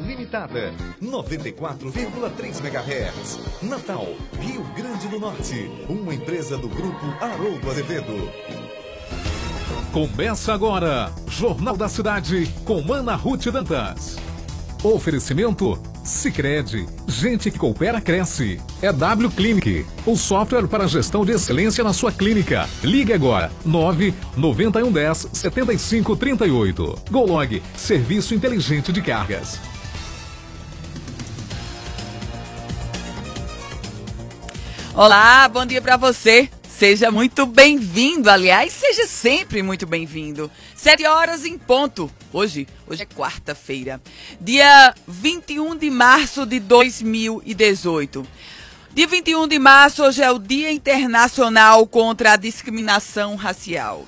Limitada, 94,3 MHz. Natal, Rio Grande do Norte. Uma empresa do Grupo Haroldo Azevedo. Começa agora, Jornal da Cidade, com Ana Ruth Dantas. Oferecimento Sicredi, gente que coopera cresce. É W Clinic, o software para gestão de excelência na sua clínica. Ligue agora 9 9110 7538. Golog, serviço inteligente de cargas. Olá, bom dia para você. Seja muito bem-vindo, aliás, seja sempre muito bem-vindo. Sete horas em ponto. Hoje, hoje é quarta-feira, dia 21 de março de 2018. Dia 21 de março, hoje é o Dia Internacional contra a Discriminação Racial.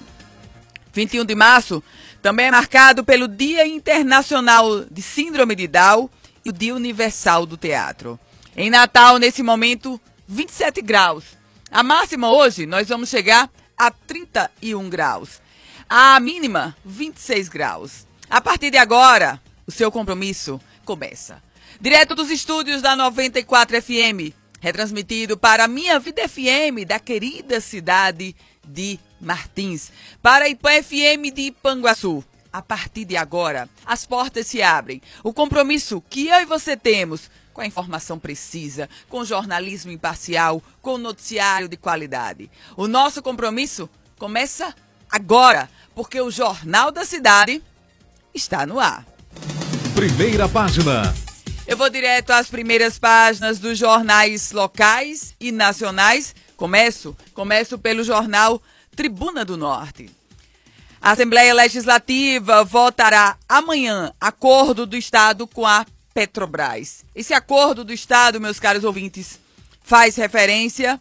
21 de março também é marcado pelo Dia Internacional de Síndrome de Down e o Dia Universal do Teatro. Em Natal, nesse momento, 27 graus. A máxima hoje nós vamos chegar a 31 graus. A mínima, 26 graus. A partir de agora, o seu compromisso começa. Direto dos estúdios da 94 FM, retransmitido para a Minha Vida FM da querida cidade de Martins, para a IPAN FM de Ipanguaçu. A partir de agora, as portas se abrem. O compromisso que eu e você temos com a informação precisa, com jornalismo imparcial, com noticiário de qualidade. O nosso compromisso começa agora, porque o Jornal da Cidade está no ar. Primeira página. Eu vou direto às primeiras páginas dos jornais locais e nacionais. Começo, começo pelo jornal Tribuna do Norte. A Assembleia Legislativa votará amanhã acordo do Estado com a Petrobras. Esse acordo do Estado, meus caros ouvintes, faz referência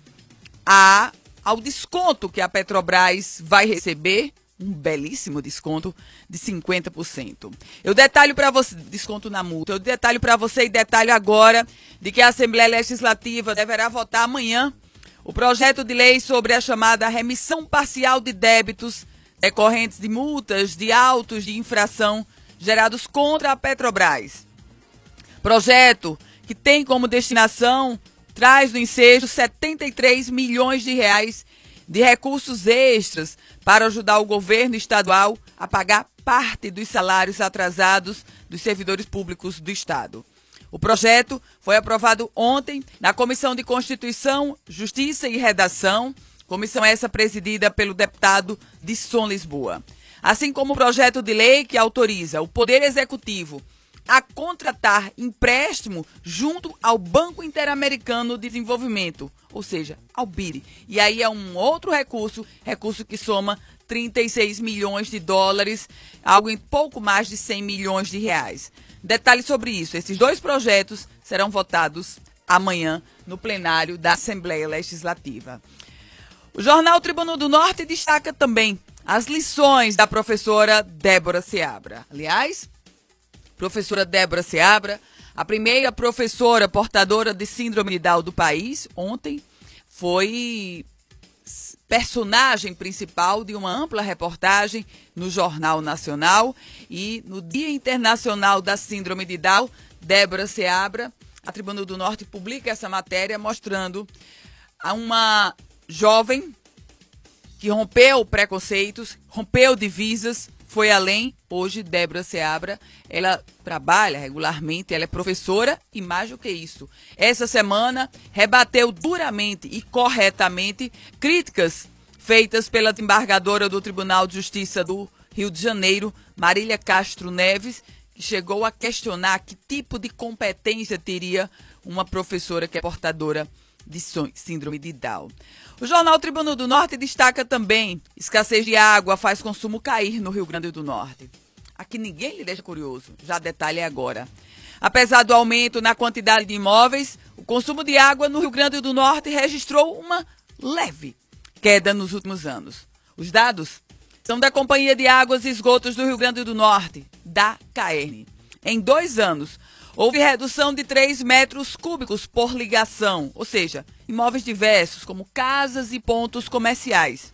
a, ao desconto que a Petrobras vai receber, um belíssimo desconto de 50%. Eu detalho para você, desconto na multa, eu detalho para você e detalho agora de que a Assembleia Legislativa deverá votar amanhã o projeto de lei sobre a chamada remissão parcial de débitos decorrentes de multas de autos de infração gerados contra a Petrobras. Projeto que tem como destinação, traz no ensejo 73 milhões de reais de recursos extras para ajudar o governo estadual a pagar parte dos salários atrasados dos servidores públicos do Estado. O projeto foi aprovado ontem na Comissão de Constituição, Justiça e Redação, comissão essa presidida pelo deputado Disson Lisboa. Assim como o projeto de lei que autoriza o Poder Executivo a contratar empréstimo junto ao Banco Interamericano de Desenvolvimento, ou seja, ao BID. E aí é um outro recurso, recurso que soma 36 milhões de dólares, algo em pouco mais de 100 milhões de reais. Detalhes sobre isso: esses dois projetos serão votados amanhã no plenário da Assembleia Legislativa. O jornal Tribunal do Norte destaca também as lições da professora Débora Seabra. Aliás, professora Débora Seabra, a primeira professora portadora de síndrome de Down do país, ontem foi personagem principal de uma ampla reportagem no Jornal Nacional e no Dia Internacional da Síndrome de Down, Débora Seabra, a Tribuna do Norte publica essa matéria mostrando a uma jovem que rompeu preconceitos, rompeu divisas, foi além. Hoje, Débora Seabra, ela trabalha regularmente, ela é professora e mais do que isso. Essa semana, rebateu duramente e corretamente críticas feitas pela desembargadora do Tribunal de Justiça do Rio de Janeiro, Marília Castro Neves, que chegou a questionar que tipo de competência teria uma professora que é portadora de síndrome de Down. O jornal Tribunal do Norte destaca também: escassez de água faz consumo cair no Rio Grande do Norte. Aqui ninguém lhe deixa curioso, já detalhe agora. Apesar do aumento na quantidade de imóveis, o consumo de água no Rio Grande do Norte registrou uma leve queda nos últimos anos. Os dados são da Companhia de Águas e Esgotos do Rio Grande do Norte, da CAERN. Em dois anos, Houve redução de 3 metros cúbicos por ligação, ou seja, imóveis diversos, como casas e pontos comerciais.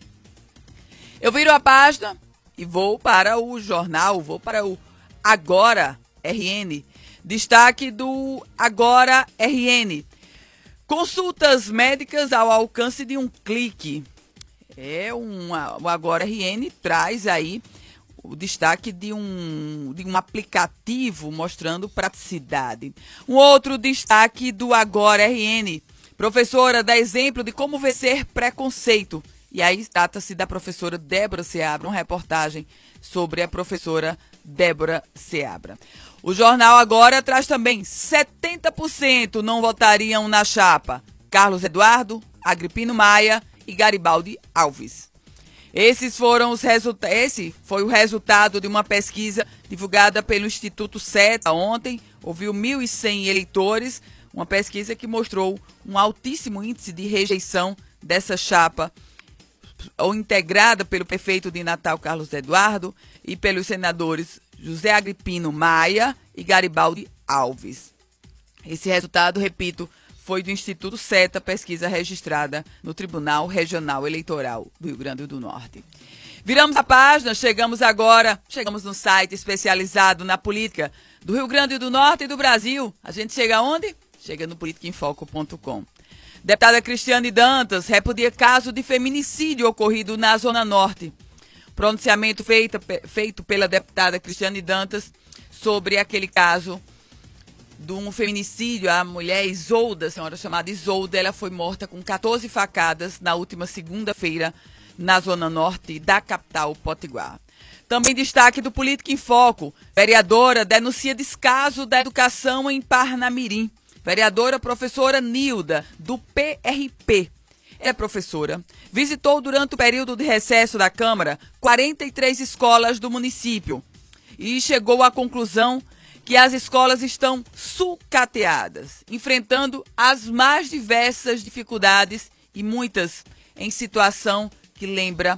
Eu viro a página e vou para o jornal, vou para o Agora RN. Destaque do Agora RN. Consultas médicas ao alcance de um clique. É uma, o Agora RN traz aí o destaque de um, de um aplicativo mostrando praticidade. Um outro destaque do Agora RN. Professora dá exemplo de como vencer preconceito. E aí trata-se da professora Débora Seabra, uma reportagem sobre a professora Débora Seabra. O jornal agora traz também 70% não votariam na chapa. Carlos Eduardo, Agripino Maia e Garibaldi Alves. Esses foram os. Esse foi o resultado de uma pesquisa divulgada pelo Instituto SETA ontem. Ouviu 1.100 eleitores. Uma pesquisa que mostrou um altíssimo índice de rejeição dessa chapa, ou integrada pelo prefeito de Natal, Carlos Eduardo, e pelos senadores José Agripino Maia e Garibaldi Alves. Esse resultado, repito, foi do Instituto SETA, pesquisa registrada no Tribunal Regional Eleitoral do Rio Grande do Norte. Viramos a página, chegamos agora, chegamos no site especializado na política do Rio Grande do Norte e do Brasil. A gente chega onde? Chega no politicainfoco.com. Deputada Cristiane Dantas repudia caso de feminicídio ocorrido na Zona Norte. Pronunciamento feito, feito pela deputada Cristiane Dantas sobre aquele caso de um feminicídio. A mulher Isolda, a senhora chamada Isolda, ela foi morta com 14 facadas na última segunda-feira na zona norte da capital Potiguar. Também destaque do Político em Foco. Vereadora denuncia descaso da educação em Parnamirim. Vereadora professora Nilda, do PRP. É professora. Visitou durante o período de recesso da Câmara 43 escolas do município e chegou à conclusão que as escolas estão sucateadas, enfrentando as mais diversas dificuldades e muitas em situação que lembra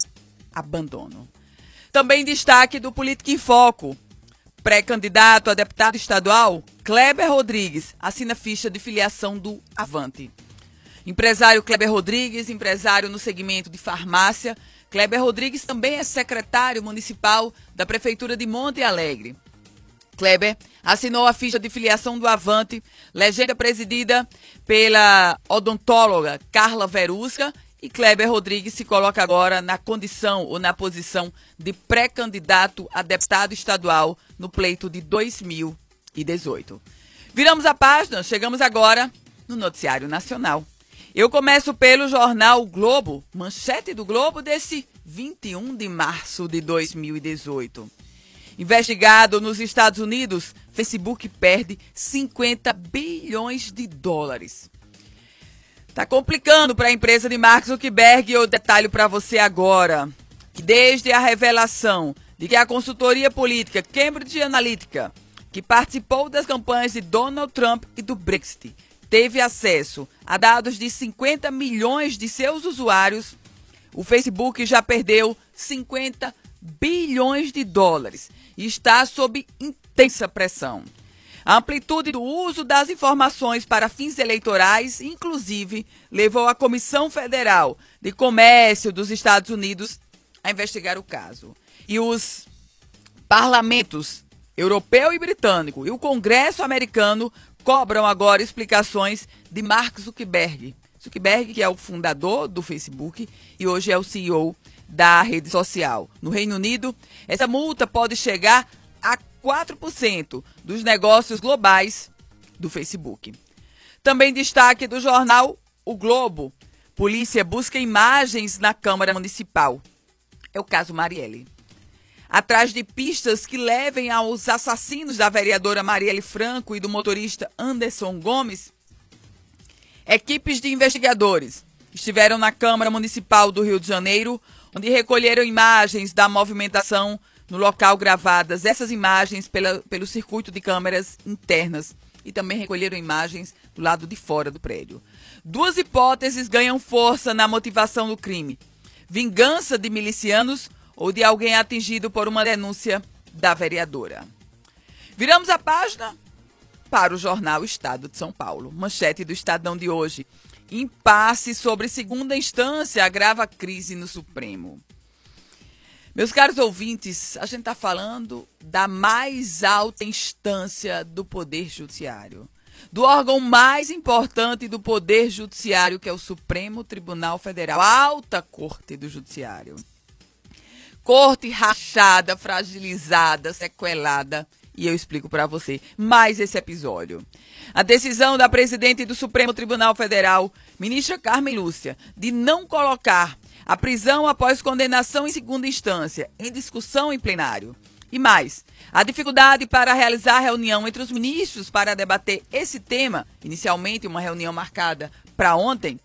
abandono. Também destaque do Política em Foco. Pré-candidato a deputado estadual, Kleber Rodrigues, assina ficha de filiação do Avante. Empresário Kleber Rodrigues, empresário no segmento de farmácia. Kleber Rodrigues também é secretário municipal da Prefeitura de Monte Alegre. Kleber assinou a ficha de filiação do Avante, legenda presidida pela odontóloga Carla Verusca, e Kleber Rodrigues se coloca agora na condição ou na posição de pré-candidato a deputado estadual no pleito de 2018. Viramos a página, chegamos agora no Noticiário Nacional. Eu começo pelo jornal Globo, manchete do Globo desse 21 de março de 2018. Investigado nos Estados Unidos, Facebook perde 50 bilhões de dólares. Tá complicando para a empresa de Mark Zuckerberg. Eu detalho para você agora que desde a revelação de que a consultoria política Cambridge Analytica, que participou das campanhas de Donald Trump e do Brexit, teve acesso a dados de 50 milhões de seus usuários, o Facebook já perdeu 50 bilhões de dólares e está sob intensa pressão. A amplitude do uso das informações para fins eleitorais, inclusive, levou a Comissão Federal de Comércio dos Estados Unidos a investigar o caso. E os parlamentos europeu e britânico e o Congresso americano cobram agora explicações de Mark Zuckerberg. Zuckerberg, que é o fundador do Facebook e hoje é o CEO da rede social. No Reino Unido, essa multa pode chegar a 4% dos negócios globais do Facebook. Também destaque do jornal O Globo. Polícia busca imagens na Câmara Municipal. É o caso Marielle. Atrás de pistas que levem aos assassinos da vereadora Marielle Franco e do motorista Anderson Gomes, equipes de investigadores estiveram na Câmara Municipal do Rio de Janeiro, onde recolheram imagens da movimentação no local gravadas essas imagens pela, pelo circuito de câmeras internas e também recolheram imagens do lado de fora do prédio. Duas hipóteses ganham força na motivação do crime: vingança de milicianos ou de alguém atingido por uma denúncia da vereadora. Viramos a página para o jornal Estado de São Paulo. Manchete do Estadão de hoje. Impasse sobre segunda instância agrava crise no Supremo. Meus caros ouvintes, a gente está falando da mais alta instância do Poder Judiciário, do órgão mais importante do Poder Judiciário, que é o Supremo Tribunal Federal, a Alta Corte do Judiciário. Corte rachada, fragilizada, sequelada. E eu explico para você mais esse episódio. A decisão da presidente do Supremo Tribunal Federal, ministra Carmen Lúcia, de não colocar a prisão após condenação em segunda instância, em discussão em plenário. E mais, a dificuldade para realizar reunião entre os ministros para debater esse tema, inicialmente uma reunião marcada para ontem,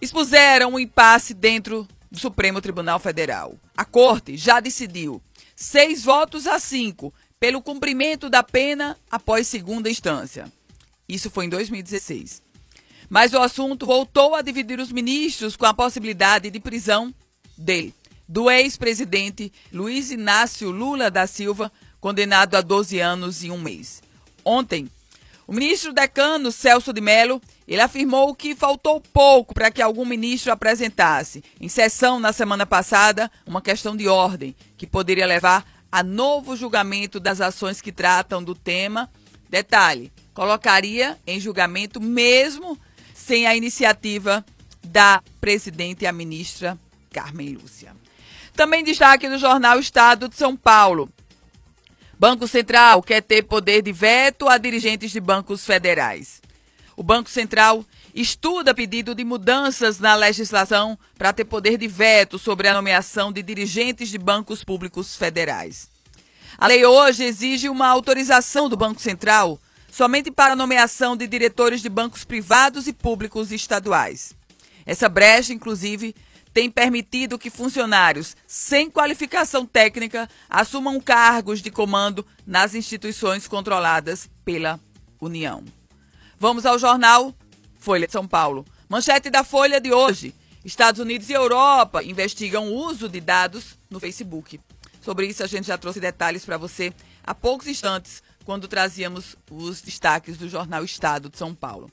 expuseram um impasse dentro do Supremo Tribunal Federal. A Corte já decidiu seis votos a cinco pelo cumprimento da pena após segunda instância. Isso foi em 2016. Mas o assunto voltou a dividir os ministros com a possibilidade de prisão dele, do ex-presidente Luiz Inácio Lula da Silva, condenado a 12 anos e um mês. Ontem, o ministro decano Celso de Mello, ele afirmou que faltou pouco para que algum ministro apresentasse, em sessão na semana passada, uma questão de ordem que poderia levar a novo julgamento das ações que tratam do tema. Detalhe: colocaria em julgamento mesmo sem a iniciativa da presidente e a ministra Carmen Lúcia. Também destaque no jornal Estado de São Paulo. Banco Central quer ter poder de veto a dirigentes de bancos federais. O Banco Central estuda pedido de mudanças na legislação para ter poder de veto sobre a nomeação de dirigentes de bancos públicos federais. A lei hoje exige uma autorização do Banco Central somente para nomeação de diretores de bancos privados e públicos estaduais. Essa brecha, inclusive, tem permitido que funcionários sem qualificação técnica assumam cargos de comando nas instituições controladas pela União. Vamos ao jornal Folha de São Paulo. Manchete da Folha de hoje. Estados Unidos e Europa investigam o uso de dados no Facebook. Sobre isso a gente já trouxe detalhes para você há poucos instantes quando trazíamos os destaques do jornal Estado de São Paulo.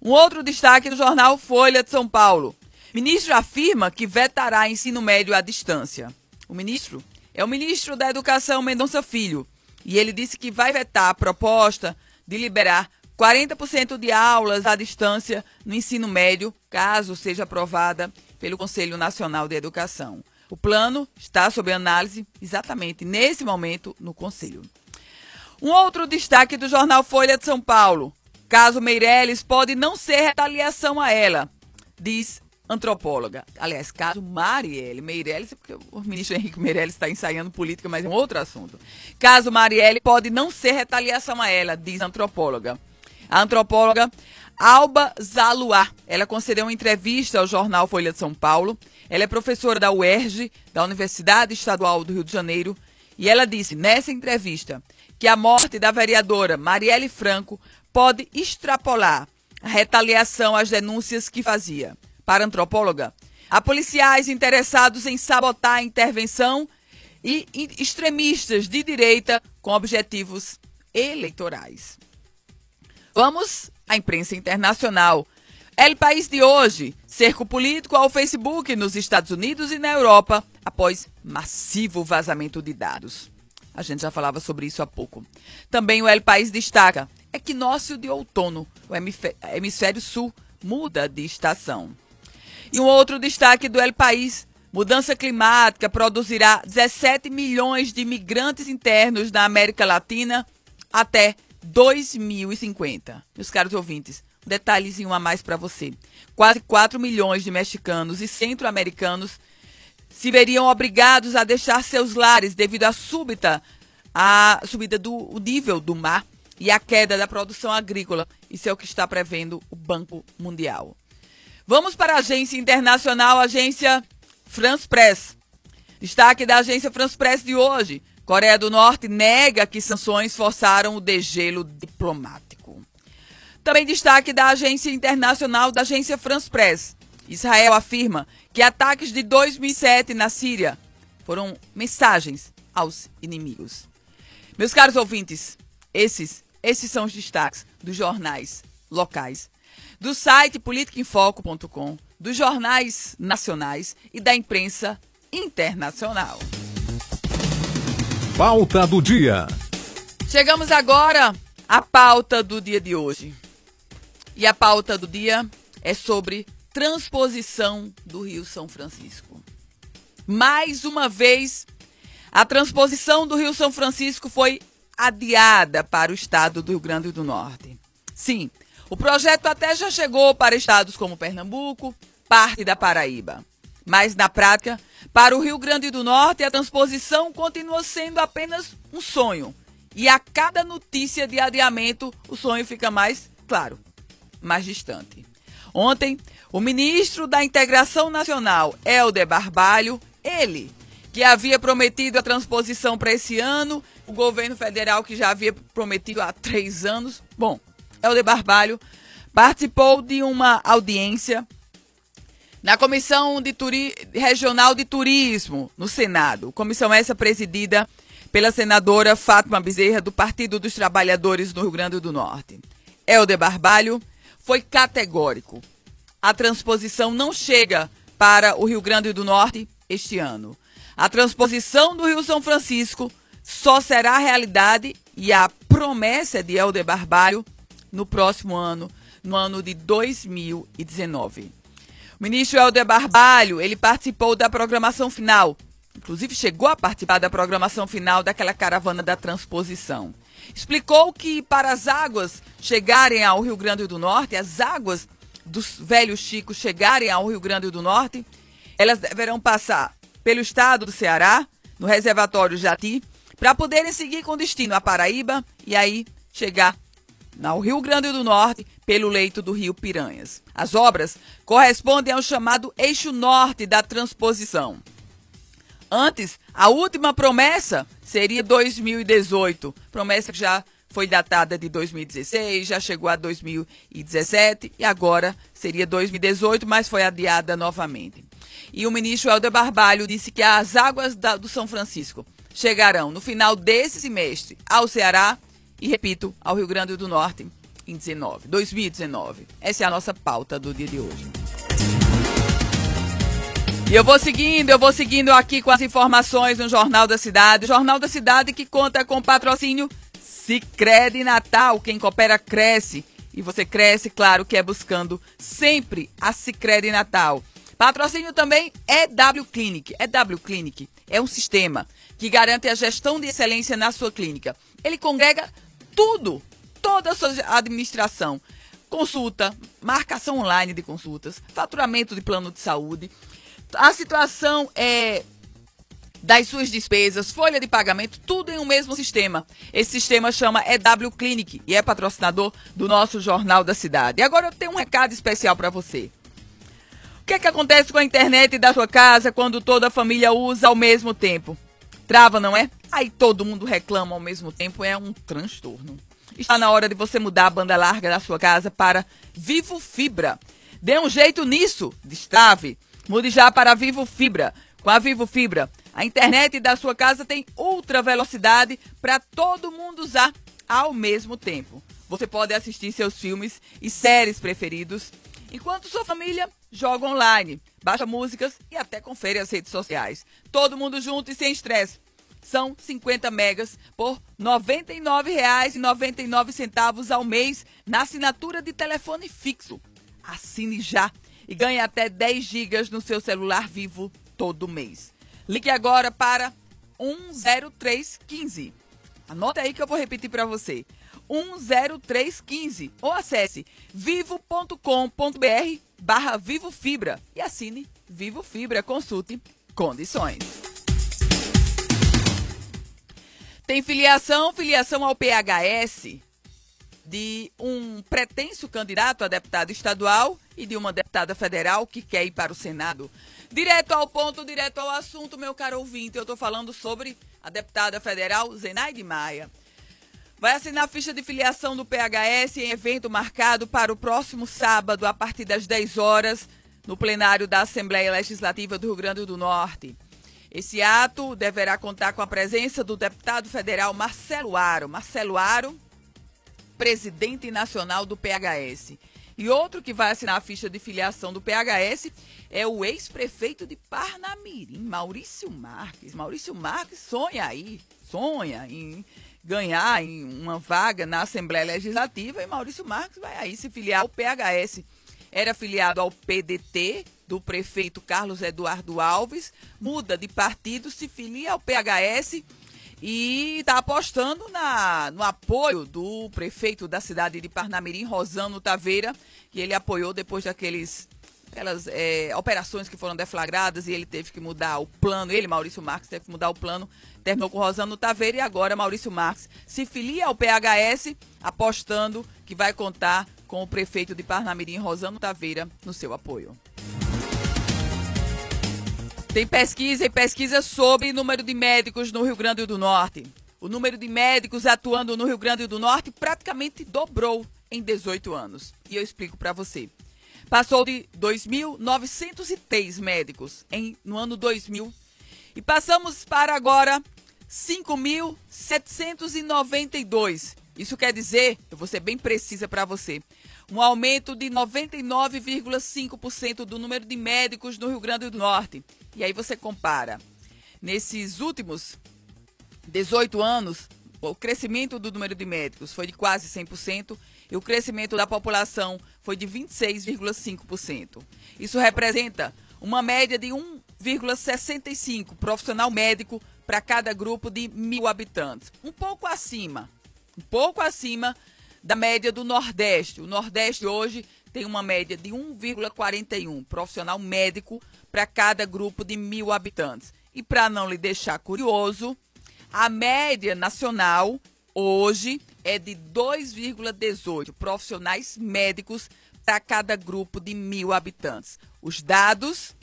Um outro destaque do jornal Folha de São Paulo. Ministro afirma que vetará ensino médio à distância. O ministro é o ministro da Educação Mendonça Filho e ele disse que vai vetar a proposta de liberar 40% de aulas à distância no ensino médio, caso seja aprovada pelo Conselho Nacional de Educação. O plano está sob análise exatamente nesse momento no Conselho. Um outro destaque do jornal Folha de São Paulo. Caso Meirelles pode não ser retaliação a ela, diz antropóloga. Aliás, caso Marielle Meirelles, porque o ministro Henrique Meirelles está ensaiando política, mas é um outro assunto. Caso Marielle pode não ser retaliação a ela, diz antropóloga. A antropóloga Alba Zaluá, ela concedeu uma entrevista ao jornal Folha de São Paulo. Ela é professora da UERJ, da Universidade Estadual do Rio de Janeiro, e ela disse nessa entrevista que a morte da vereadora Marielle Franco pode extrapolar a retaliação às denúncias que fazia. Para a antropóloga, há policiais interessados em sabotar a intervenção e extremistas de direita com objetivos eleitorais. Vamos à imprensa internacional. El País de hoje, cerco político ao Facebook nos Estados Unidos e na Europa após massivo vazamento de dados. A gente já falava sobre isso há pouco. Também o El País destaca equinócio de outono. O hemisfério sul muda de estação. E um outro destaque do El País: mudança climática produzirá 17 milhões de imigrantes internos na América Latina até 2050. Meus caros ouvintes, um detalhezinho a mais para você. Quase 4 milhões de mexicanos e centro-americanos se veriam obrigados a deixar seus lares devido à súbita a subida do nível do mar e a queda da produção agrícola. Isso é o que está prevendo o Banco Mundial. Vamos para a agência internacional, agência France Press. Destaque da agência France Press de hoje. Coreia do Norte nega que sanções forçaram o degelo diplomático. Também destaque da agência internacional da agência France Press. Israel afirma que ataques de 2007 na Síria foram mensagens aos inimigos. Meus caros ouvintes, esses, esses são os destaques dos jornais locais, do site politicainfoco.com, dos jornais nacionais e da imprensa internacional. Pauta do dia. Chegamos agora à pauta do dia de hoje. E a pauta do dia é sobre transposição do Rio São Francisco. Mais uma vez, a transposição do Rio São Francisco foi adiada para o estado do Rio Grande do Norte. Sim, o projeto até já chegou para estados como Pernambuco, parte da Paraíba. Mas, na prática, para o Rio Grande do Norte, a transposição continua sendo apenas um sonho. E a cada notícia de adiamento, o sonho fica mais, claro, mais distante. Ontem, o ministro da Integração Nacional, Helder Barbalho, ele, que havia prometido a transposição para esse ano, o governo federal que já havia prometido há três anos, bom, Helder Barbalho participou de uma audiência na Comissão de Turi Regional de Turismo, no Senado. Comissão essa presidida pela senadora Fátima Bezerra, do Partido dos Trabalhadores do Rio Grande do Norte. Helder Barbalho foi categórico. A transposição não chega para o Rio Grande do Norte este ano. A transposição do Rio São Francisco só será realidade e a promessa de Helder Barbalho no próximo ano, no ano de 2019. O ministro Helder Barbalho, ele participou da programação final, inclusive chegou a participar da programação final daquela caravana da transposição. Explicou que para as águas chegarem ao Rio Grande do Norte, as águas dos velhos chicos chegarem ao Rio Grande do Norte, elas deverão passar pelo estado do Ceará, no reservatório Jati, para poderem seguir com destino à Paraíba e aí chegar ao Rio Grande do Norte pelo leito do Rio Piranhas. As obras correspondem ao chamado eixo norte da transposição. Antes, a última promessa seria 2018, promessa que já foi datada de 2016, já chegou a 2017 e agora seria 2018, mas foi adiada novamente. E o ministro Helder Barbalho disse que as águas da, do São Francisco chegarão no final desse semestre ao Ceará e, repito, ao Rio Grande do Norte em 19, 2019. Essa é a nossa pauta do dia de hoje. E eu vou seguindo, eu vou seguindo aqui com as informações no Jornal da Cidade. Jornal da Cidade que conta com patrocínio Sicredi Natal. Quem coopera cresce. E você cresce, claro, que é buscando sempre a Sicredi Natal. Patrocínio também é W Clinic. É W Clinic. É um sistema que garante a gestão de excelência na sua clínica. Ele congrega tudo, toda a sua administração. Consulta, marcação online de consultas, faturamento de plano de saúde. A situação é das suas despesas, folha de pagamento, tudo em um mesmo sistema. Esse sistema chama EW Clinic e é patrocinador do nosso Jornal da Cidade. E agora eu tenho um recado especial para você. O que, é que acontece com a internet da sua casa quando toda a família usa ao mesmo tempo? Trava, não é? Aí todo mundo reclama ao mesmo tempo, é um transtorno. Está na hora de você mudar a banda larga da sua casa para Vivo Fibra. Dê um jeito nisso, destrave. Mude já para Vivo Fibra. Com a Vivo Fibra, a internet da sua casa tem ultra velocidade para todo mundo usar ao mesmo tempo. Você pode assistir seus filmes e séries preferidos enquanto sua família joga online, baixa músicas e até confere as redes sociais. Todo mundo junto e sem estresse. São 50 megas por R$ 99,99 ao mês na assinatura de telefone fixo. Assine já e ganhe até 10 gigas no seu celular vivo todo mês. Ligue agora para 10315. Anota aí que eu vou repetir para você. 10315 ou acesse vivo.com.br barra Vivo Fibra e assine Vivo Fibra. Consulte condições. Tem filiação, filiação ao PHS de um pretenso candidato a deputado estadual e de uma deputada federal que quer ir para o Senado. Direto ao ponto, direto ao assunto, meu caro ouvinte, eu estou falando sobre a deputada federal Zenaide Maia. Vai assinar a ficha de filiação do PHS em evento marcado para o próximo sábado, a partir das 10 horas, no plenário da Assembleia Legislativa do Rio Grande do Norte. Esse ato deverá contar com a presença do deputado federal Marcelo Aro. Marcelo Aro, presidente nacional do PHS. E outro que vai assinar a ficha de filiação do PHS é o ex-prefeito de Parnamirim, Maurício Marques. Maurício Marques sonha aí, sonha em ganhar em uma vaga na Assembleia Legislativa e Maurício Marques vai aí se filiar ao PHS. Era filiado ao PDT do prefeito Carlos Eduardo Alves, muda de partido, se filia ao PHS e está apostando na, no apoio do prefeito da cidade de Parnamirim, Rosano Taveira, que ele apoiou depois daqueles aquelas é, operações que foram deflagradas e ele teve que mudar o plano, ele, Maurício Marques, teve que mudar o plano, terminou com Rosano Taveira e agora Maurício Marques se filia ao PHS, apostando que vai contar com o prefeito de Parnamirim, Rosano Taveira, no seu apoio. Tem pesquisa e pesquisa sobre número de médicos no Rio Grande do Norte. O número de médicos atuando no Rio Grande do Norte praticamente dobrou em 18 anos. E eu explico para você. Passou de 2.903 médicos em, no ano 2000 e passamos para agora 5.792. Isso quer dizer, eu vou ser bem precisa para você, um aumento de 99,5% do número de médicos no Rio Grande do Norte. E aí você compara. Nesses últimos 18 anos, o crescimento do número de médicos foi de quase 100% e o crescimento da população foi de 26,5%. Isso representa uma média de 1,65 profissional médico para cada grupo de mil habitantes. Um pouco acima, um pouco acima da média do Nordeste. O Nordeste hoje tem uma média de 1,41 profissional médico para cada grupo de mil habitantes. E para não lhe deixar curioso, a média nacional hoje é de 2,18 profissionais médicos para cada grupo de mil habitantes. Os dados,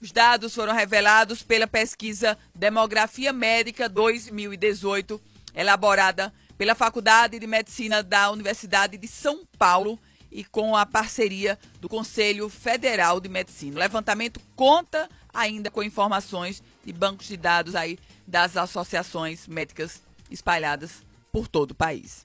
os dados foram revelados pela pesquisa Demografia Médica 2018, elaborada pela Faculdade de Medicina da Universidade de São Paulo e com a parceria do Conselho Federal de Medicina. O levantamento conta ainda com informações de bancos de dados aí das associações médicas espalhadas por todo o país.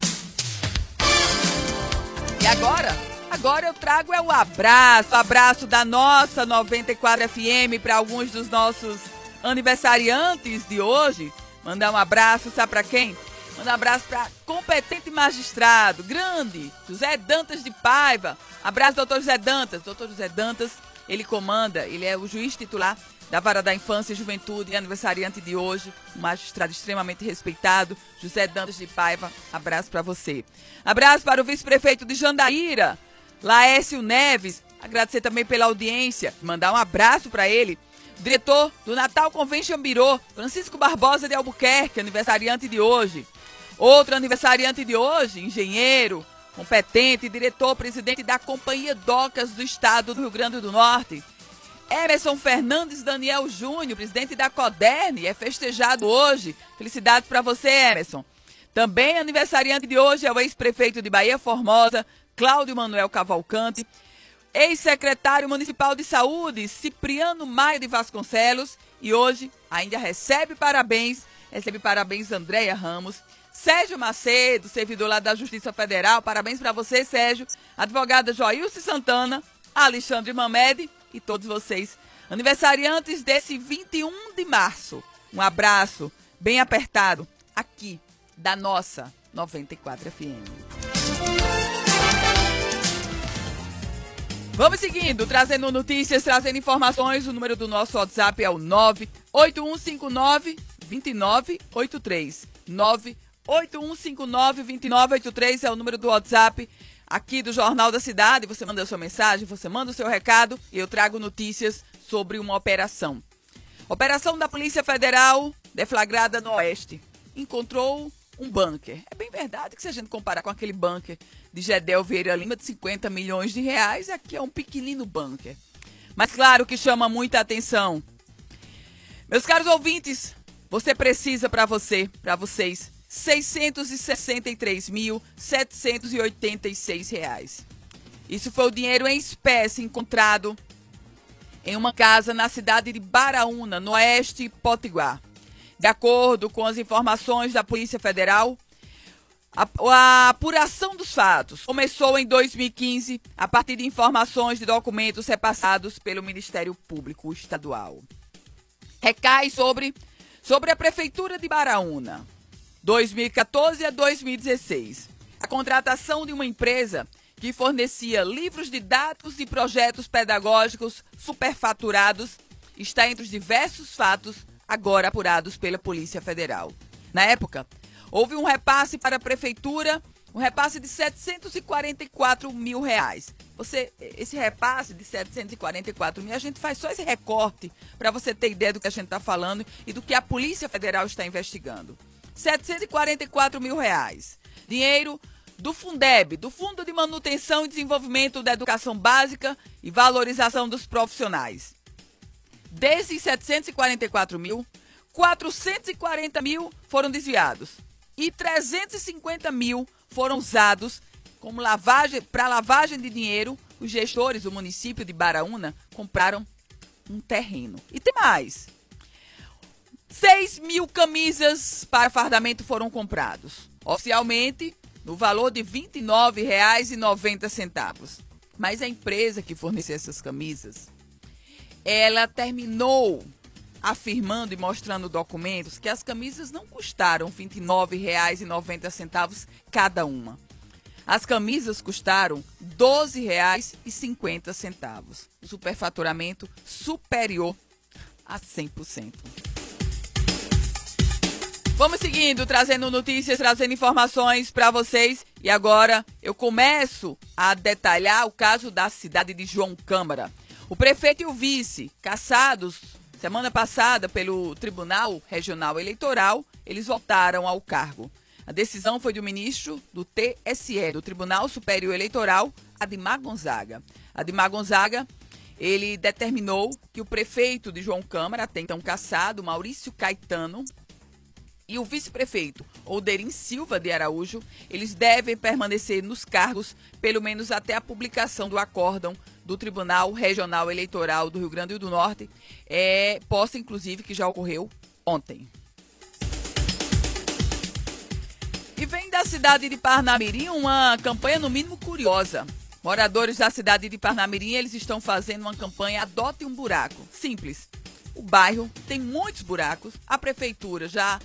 E agora, agora eu trago é o abraço, abraço da nossa 94 FM para alguns dos nossos aniversariantes de hoje. Mandar um abraço, sabe para quem? Manda um abraço para competente magistrado, grande, José Dantas de Paiva. Abraço, doutor José Dantas. Doutor José Dantas, ele comanda, ele é o juiz titular da Vara da Infância e Juventude aniversariante de hoje, um magistrado extremamente respeitado, José Dantas de Paiva. Abraço para você. Abraço para o vice-prefeito de Jandaíra, Laércio Neves. Agradecer também pela audiência, mandar um abraço para ele. Diretor do Natal Convention Bureau, Francisco Barbosa de Albuquerque, aniversariante de hoje. Outro aniversariante de hoje, engenheiro, competente, diretor-presidente da Companhia Docas do Estado do Rio Grande do Norte. Emerson Fernandes Daniel Júnior, presidente da Coderne, é festejado hoje. Felicidades para você, Emerson. Também aniversariante de hoje é o ex-prefeito de Bahia Formosa, Cláudio Manuel Cavalcante. Ex-secretário municipal de saúde, Cipriano Maia de Vasconcelos. E hoje ainda recebe parabéns, recebe parabéns Andréia Ramos. Sérgio Macedo, servidor lá da Justiça Federal. Parabéns para você, Sérgio. Advogada Joilce Santana, Alexandre Mamed e todos vocês, aniversariantes desse 21 de março. Um abraço bem apertado aqui da nossa 94 FM. Vamos seguindo, trazendo notícias, trazendo informações. O número do nosso WhatsApp é o 98159 2983. 981592983 é o número do WhatsApp aqui do Jornal da Cidade. Você manda a sua mensagem, você manda o seu recado e eu trago notícias sobre uma operação. Operação da Polícia Federal deflagrada no Oeste. Encontrou um bunker. É bem verdade que se a gente comparar com aquele bunker de Gedel Vieira Lima de 50 milhões de reais, aqui é um pequenino bunker. Mas claro que chama muita atenção. Meus caros ouvintes, você precisa para você, para vocês, R$ 663.786. Isso foi o dinheiro em espécie encontrado em uma casa na cidade de Baraúna, no oeste Potiguar. De acordo com as informações da Polícia Federal, A, a, apuração dos fatos começou em 2015 a partir de informações de documentos repassados pelo Ministério Público Estadual. Recai sobre, sobre a Prefeitura de Baraúna, 2014 a 2016. A contratação de uma empresa que fornecia livros didáticos e projetos pedagógicos superfaturados está entre os diversos fatos agora apurados pela Polícia Federal. Na época, houve um repasse para a prefeitura, um repasse de 744 mil reais. Você, esse repasse de 744 mil, a gente faz só esse recorte para você ter ideia do que a gente está falando e do que a Polícia Federal está investigando. 744 mil reais. Dinheiro do Fundeb, do Fundo de Manutenção e Desenvolvimento da Educação Básica e Valorização dos Profissionais. Desses 744 mil, 440 mil foram desviados e 350 mil foram usados como lavagem para lavagem de dinheiro. Os gestores do município de Baraúna compraram um terreno. E tem mais. 6 mil camisas para fardamento foram comprados. Oficialmente, no valor de R$ 29,90. Mas a empresa que forneceu essas camisas, ela terminou afirmando e mostrando documentos que as camisas não custaram R$ 29,90 cada uma. As camisas custaram R$ 12,50. O superfaturamento superior a 100%. Vamos seguindo, trazendo notícias, trazendo informações para vocês. E agora eu começo a detalhar o caso da cidade de João Câmara. O prefeito e o vice, caçados semana passada pelo Tribunal Regional Eleitoral, eles voltaram ao cargo. A decisão foi do ministro do TSE, do Tribunal Superior Eleitoral, Adimar Gonzaga. Adimar Gonzaga, ele determinou que o prefeito de João Câmara, até então caçado, Maurício Caetano, e o vice-prefeito Oderim Silva de Araújo, eles devem permanecer nos cargos pelo menos até a publicação do acórdão do Tribunal Regional Eleitoral do Rio Grande do Norte, é, posta inclusive que já ocorreu ontem. E vem da cidade de Parnamirim uma campanha no mínimo curiosa. Moradores da cidade de Parnamirim, eles estão fazendo uma campanha Adote um Buraco. Simples. O bairro tem muitos buracos, a prefeitura já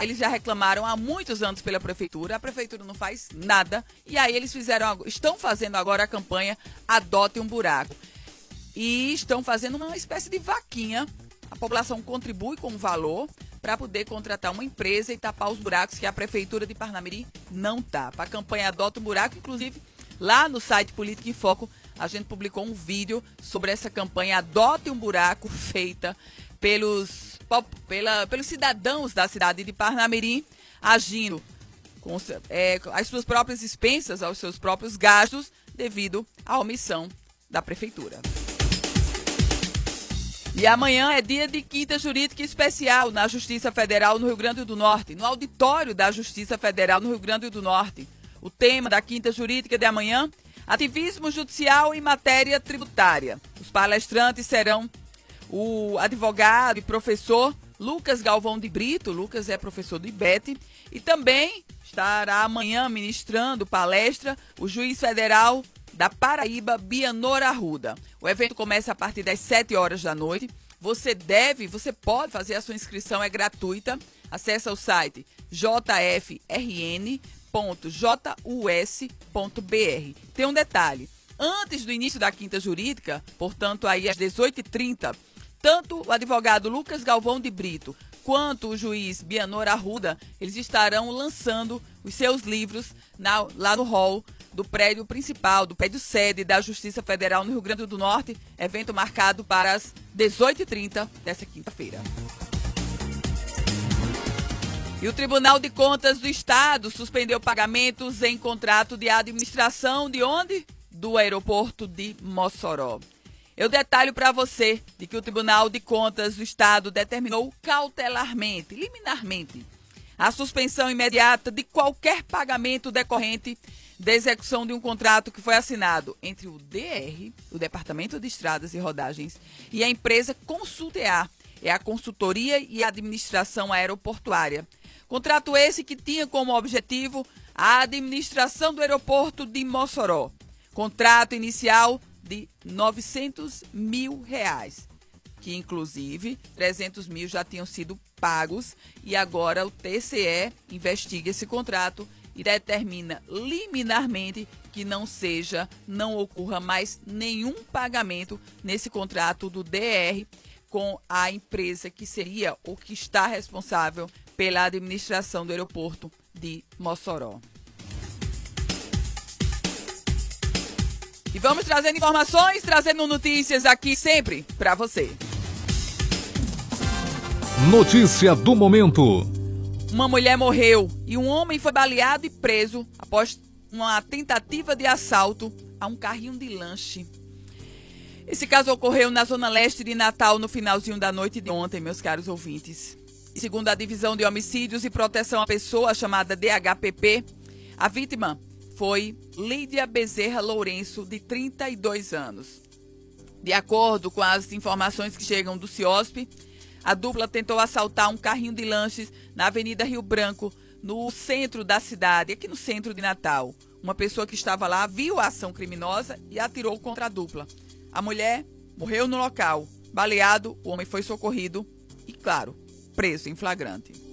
eles já reclamaram há muitos anos pela prefeitura, a prefeitura não faz nada, e aí eles fizeram, estão fazendo agora a campanha Adote um Buraco. E estão fazendo uma espécie de vaquinha. A população contribui com um valor para poder contratar uma empresa e tapar os buracos que a prefeitura de Parnamirim não tapa. A campanha Adota um Buraco, inclusive, lá no site Política em Foco, a gente publicou um vídeo sobre essa campanha Adote um Buraco feita pelos pela, pelos cidadãos da cidade de Parnamirim, agindo com é, as suas próprias expensas, aos seus próprios gastos, devido à omissão da prefeitura. E amanhã é dia de quinta jurídica especial na Justiça Federal no Rio Grande do Norte, no auditório da Justiça Federal no Rio Grande do Norte. O tema da quinta jurídica de amanhã, ativismo judicial em matéria tributária. Os palestrantes serão o advogado e professor Lucas Galvão de Brito. Lucas é professor do IBET. E também estará amanhã ministrando palestra o juiz federal da Paraíba, Bianor Arruda. O evento começa a partir das 7 horas da noite. Você deve, você pode fazer a sua inscrição, é gratuita. Acesse o site jfrn.jus.br. Tem um detalhe. Antes do início da quinta jurídica, portanto, aí às 18h30, tanto o advogado Lucas Galvão de Brito quanto o juiz Bianor Arruda, eles estarão lançando os seus livros na, lá no hall do prédio principal, do prédio sede da Justiça Federal no Rio Grande do Norte, evento marcado para as 18h30 desta quinta-feira. E o Tribunal de Contas do Estado suspendeu pagamentos em contrato de administração de onde? Do aeroporto de Mossoró. Eu detalho para você de que o Tribunal de Contas do Estado determinou cautelarmente, liminarmente, a suspensão imediata de qualquer pagamento decorrente da execução de um contrato que foi assinado entre o DR, o Departamento de Estradas e Rodagens, e a empresa Consultear, é a consultoria e administração aeroportuária. Contrato esse que tinha como objetivo a administração do aeroporto de Mossoró. Contrato inicial de 900 mil reais, que inclusive 300 mil já tinham sido pagos e agora o TCE investiga esse contrato e determina liminarmente que não seja, não ocorra mais nenhum pagamento nesse contrato do DR com a empresa que seria ou que está responsável pela administração do aeroporto de Mossoró. E vamos trazendo informações, trazendo notícias aqui sempre para você. Notícia do momento. Uma mulher morreu e um homem foi baleado e preso após uma tentativa de assalto a um carrinho de lanche. Esse caso ocorreu na zona leste de Natal no finalzinho da noite de ontem, meus caros ouvintes. Segundo a Divisão de Homicídios e Proteção à Pessoa, chamada DHPP, a vítima foi Lídia Bezerra Lourenço, de 32 anos. De acordo com as informações que chegam do CIOSP, a dupla tentou assaltar um carrinho de lanches na Avenida Rio Branco, no centro da cidade, aqui no centro de Natal. Uma pessoa que estava lá viu a ação criminosa e atirou contra a dupla. A mulher morreu no local. Baleado, o homem foi socorrido e, claro, preso em flagrante.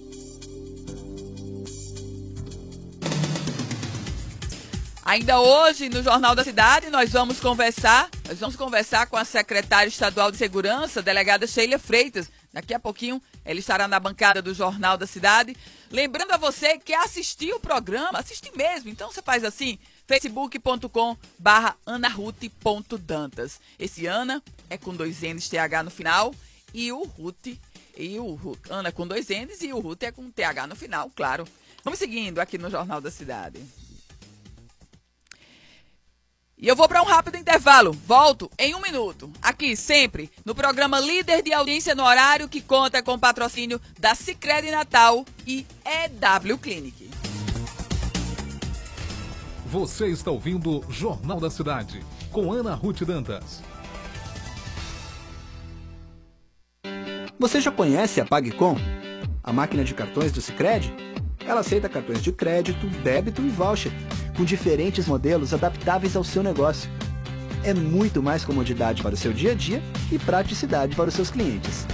Ainda hoje, no Jornal da Cidade, nós vamos conversar, nós vamos conversar com a secretária estadual de Segurança, delegada Sheila Freitas. Daqui a pouquinho ela estará na bancada do Jornal da Cidade. Lembrando a você que assistiu o programa, assiste mesmo. Então você faz assim, facebook.com barra anaruth.dantas. Esse Ana é com dois N's TH no final e o Ruth, e o Ana com dois N's e o Ruth é com TH no final, claro. Vamos seguindo aqui no Jornal da Cidade. E eu vou para um rápido intervalo. Volto em um minuto. Aqui, sempre, no programa Líder de Audiência no Horário, que conta com o patrocínio da Cicred Natal e EW Clinic. Você está ouvindo Jornal da Cidade, com Ana Ruth Dantas. Você já conhece a PagCom? A máquina de cartões do Cicred? Ela aceita cartões de crédito, débito e voucher com diferentes modelos adaptáveis ao seu negócio. É muito mais comodidade para o seu dia a dia e praticidade para os seus clientes.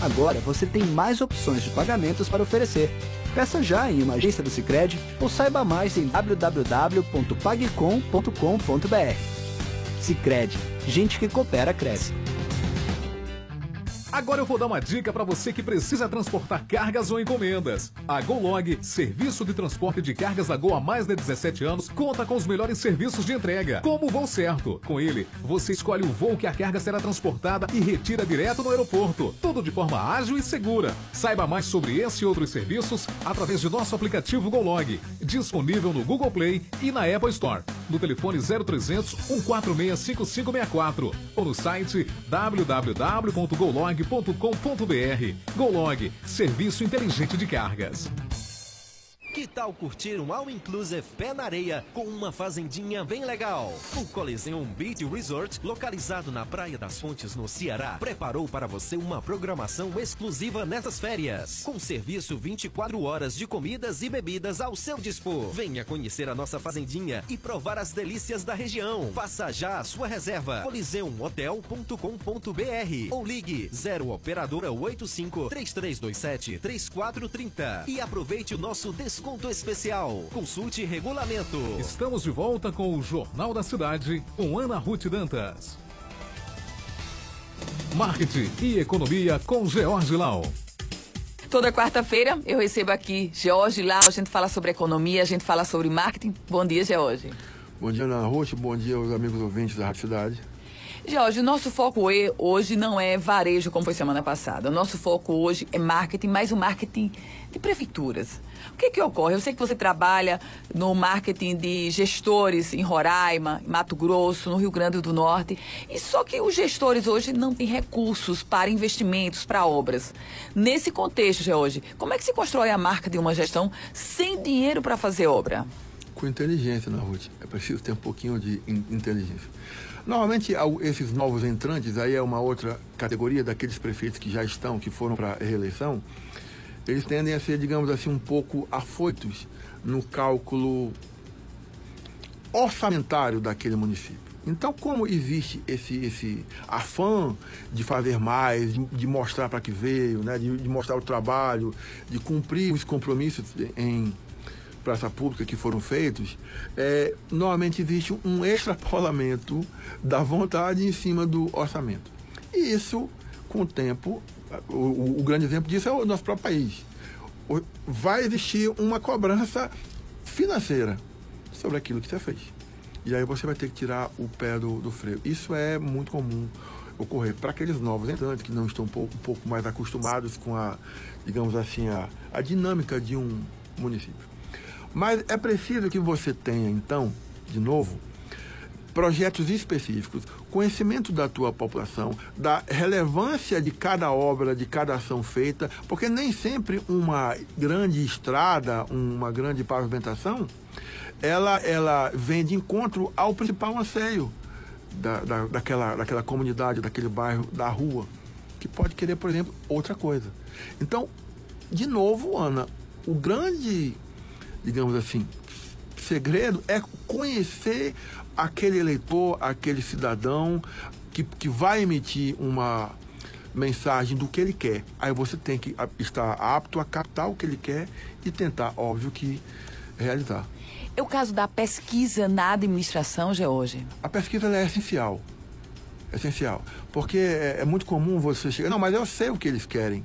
Agora você tem mais opções de pagamentos para oferecer. Peça já em uma agência do Sicredi ou saiba mais em www.pagcom.com.br. Sicredi, gente que coopera cresce. Agora eu vou dar uma dica para você que precisa transportar cargas ou encomendas. A GoLog, serviço de transporte de cargas da Gol há mais de 17 anos, conta com os melhores serviços de entrega, como o voo certo. Com ele, você escolhe o voo que a carga será transportada e retira direto no aeroporto. Tudo de forma ágil e segura. Saiba mais sobre esse e outros serviços através de nosso aplicativo GoLog, disponível no Google Play e na Apple Store, no telefone 0300 146 5564 ou no site www.golog.com golog.com.br. Golog, serviço inteligente de cargas. Que tal curtir um All Inclusive pé na areia com uma fazendinha bem legal? O Coliseum Beach Resort, localizado na Praia das Fontes, no Ceará, preparou para você uma programação exclusiva nessas férias, com serviço 24 horas de comidas e bebidas ao seu dispor. Venha conhecer a nossa fazendinha e provar as delícias da região. Faça já a sua reserva. coliseumhotel.com.br ou ligue 0 operadora 85 3327 3430 e aproveite o nosso desconto desconto especial. Consulte regulamento. Estamos de volta com o Jornal da Cidade com Ana Ruth Dantas. Marketing e economia com George Lau. Toda quarta-feira eu recebo aqui George Lau, a gente fala sobre economia, a gente fala sobre marketing. Bom dia, George. Bom dia, Ana Ruth. Bom dia aos amigos ouvintes da Rádio Cidade. Jorge, o nosso foco hoje não é varejo como foi semana passada. O nosso foco hoje é marketing, mais o marketing de prefeituras. O que, que ocorre? Eu sei que você trabalha no marketing de gestores em Roraima, em Mato Grosso, no Rio Grande do Norte. E só que os gestores hoje não têm recursos para investimentos, para obras. Nesse contexto, Jorge, como é que se constrói a marca de uma gestão sem dinheiro para fazer obra? Com inteligência, na Ruth. É preciso ter um pouquinho de inteligência. Normalmente, esses novos entrantes, aí é uma outra categoria daqueles prefeitos que já estão, que foram para a reeleição, eles tendem a ser, digamos assim, um pouco afoitos no cálculo orçamentário daquele município. Então, como existe esse, esse afã de fazer mais, de, de mostrar para que veio, né, de, de, mostrar o trabalho, de cumprir os compromissos em praça pública que foram feitos, é, normalmente existe um extrapolamento da vontade em cima do orçamento. E isso, com o tempo, o, o grande exemplo disso é o nosso próprio país. Vai existir uma cobrança financeira sobre aquilo que você fez. E aí você vai ter que tirar o pé do, do freio. Isso é muito comum ocorrer para aqueles novos entrantes que não estão um pouco, um pouco mais acostumados com a, digamos assim, a, a dinâmica de um município. Mas é preciso que você tenha, então, de novo, projetos específicos, conhecimento da tua população, da relevância de cada obra, de cada ação feita, porque nem sempre uma grande estrada, uma grande pavimentação ela, ela vem de encontro ao principal anseio da, da, daquela, daquela comunidade, daquele bairro, da rua, que pode querer, por exemplo, outra coisa. Então, de novo, Ana, o grande, digamos assim, segredo é conhecer aquele eleitor, aquele cidadão que, que vai emitir uma mensagem do que ele quer. Aí você tem que estar apto a captar o que ele quer e tentar, óbvio, que realizar. É o caso da pesquisa na administração, George? A pesquisa é essencial. Essencial. Porque é, é, muito comum você chegar. Não, mas eu sei o que eles querem.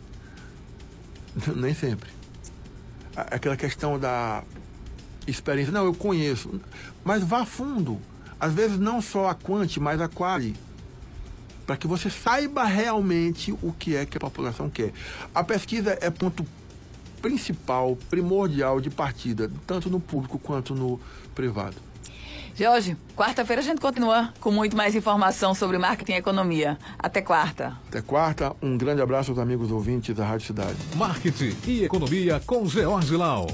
Nem sempre. Aquela questão da experiência. Não, eu conheço. Mas vá fundo. Às vezes não só a quanti, mas a quali. Para que você saiba realmente o que é que a população quer. A pesquisa é ponto principal, primordial de partida, tanto no público quanto no privado. Jorge, quarta-feira a gente continua com muito mais informação sobre marketing e economia. Até quarta. Até quarta. Um grande abraço aos amigos ouvintes da Rádio Cidade. Marketing e economia com George Lau.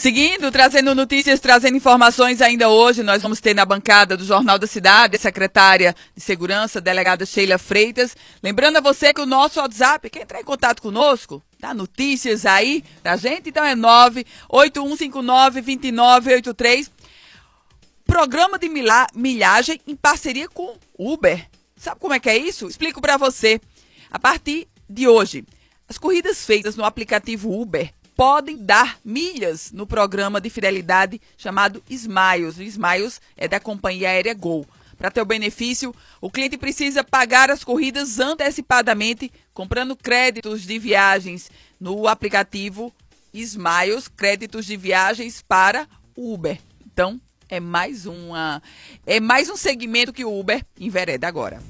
Seguindo, trazendo notícias, trazendo informações ainda hoje, nós vamos ter na bancada do Jornal da Cidade a secretária de Segurança, delegada Sheila Freitas. Lembrando a você que o nosso WhatsApp, quer entrar em contato conosco, dá notícias aí da gente, então é 981592983. Programa de milhagem em parceria com Uber. Sabe como é que é isso? Explico para você. A partir de hoje, as corridas feitas no aplicativo Uber podem dar milhas no programa de fidelidade chamado Smiles. O Smiles é da companhia aérea Gol. Para ter o benefício, o cliente precisa pagar as corridas antecipadamente, comprando créditos de viagens no aplicativo Smiles, créditos de viagens para Uber. Então, é mais uma é mais um segmento que o Uber envereda agora.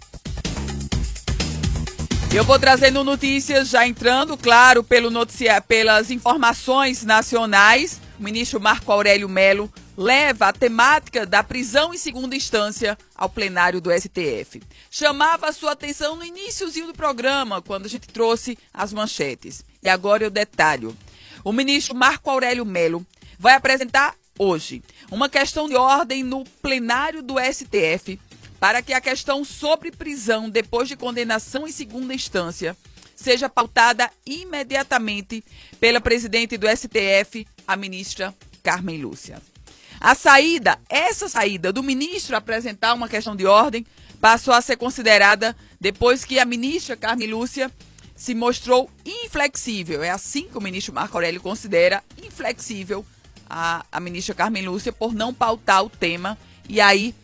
Eu vou trazendo notícias, já entrando, claro, pelo noticia, pelas informações nacionais. O ministro Marco Aurélio Melo leva a temática da prisão em segunda instância ao plenário do STF. Chamava a sua atenção no iníciozinho do programa, quando a gente trouxe as manchetes. E agora eu detalho. O ministro Marco Aurélio Melo vai apresentar hoje uma questão de ordem no plenário do STF para que a questão sobre prisão depois de condenação em segunda instância seja pautada imediatamente pela presidente do STF, a ministra Carmen Lúcia. A saída, essa saída do ministro apresentar uma questão de ordem, passou a ser considerada depois que a ministra Carmen Lúcia se mostrou inflexível. É assim que o ministro Marco Aurélio considera inflexível a, a ministra Carmen Lúcia por não pautar o tema. E aí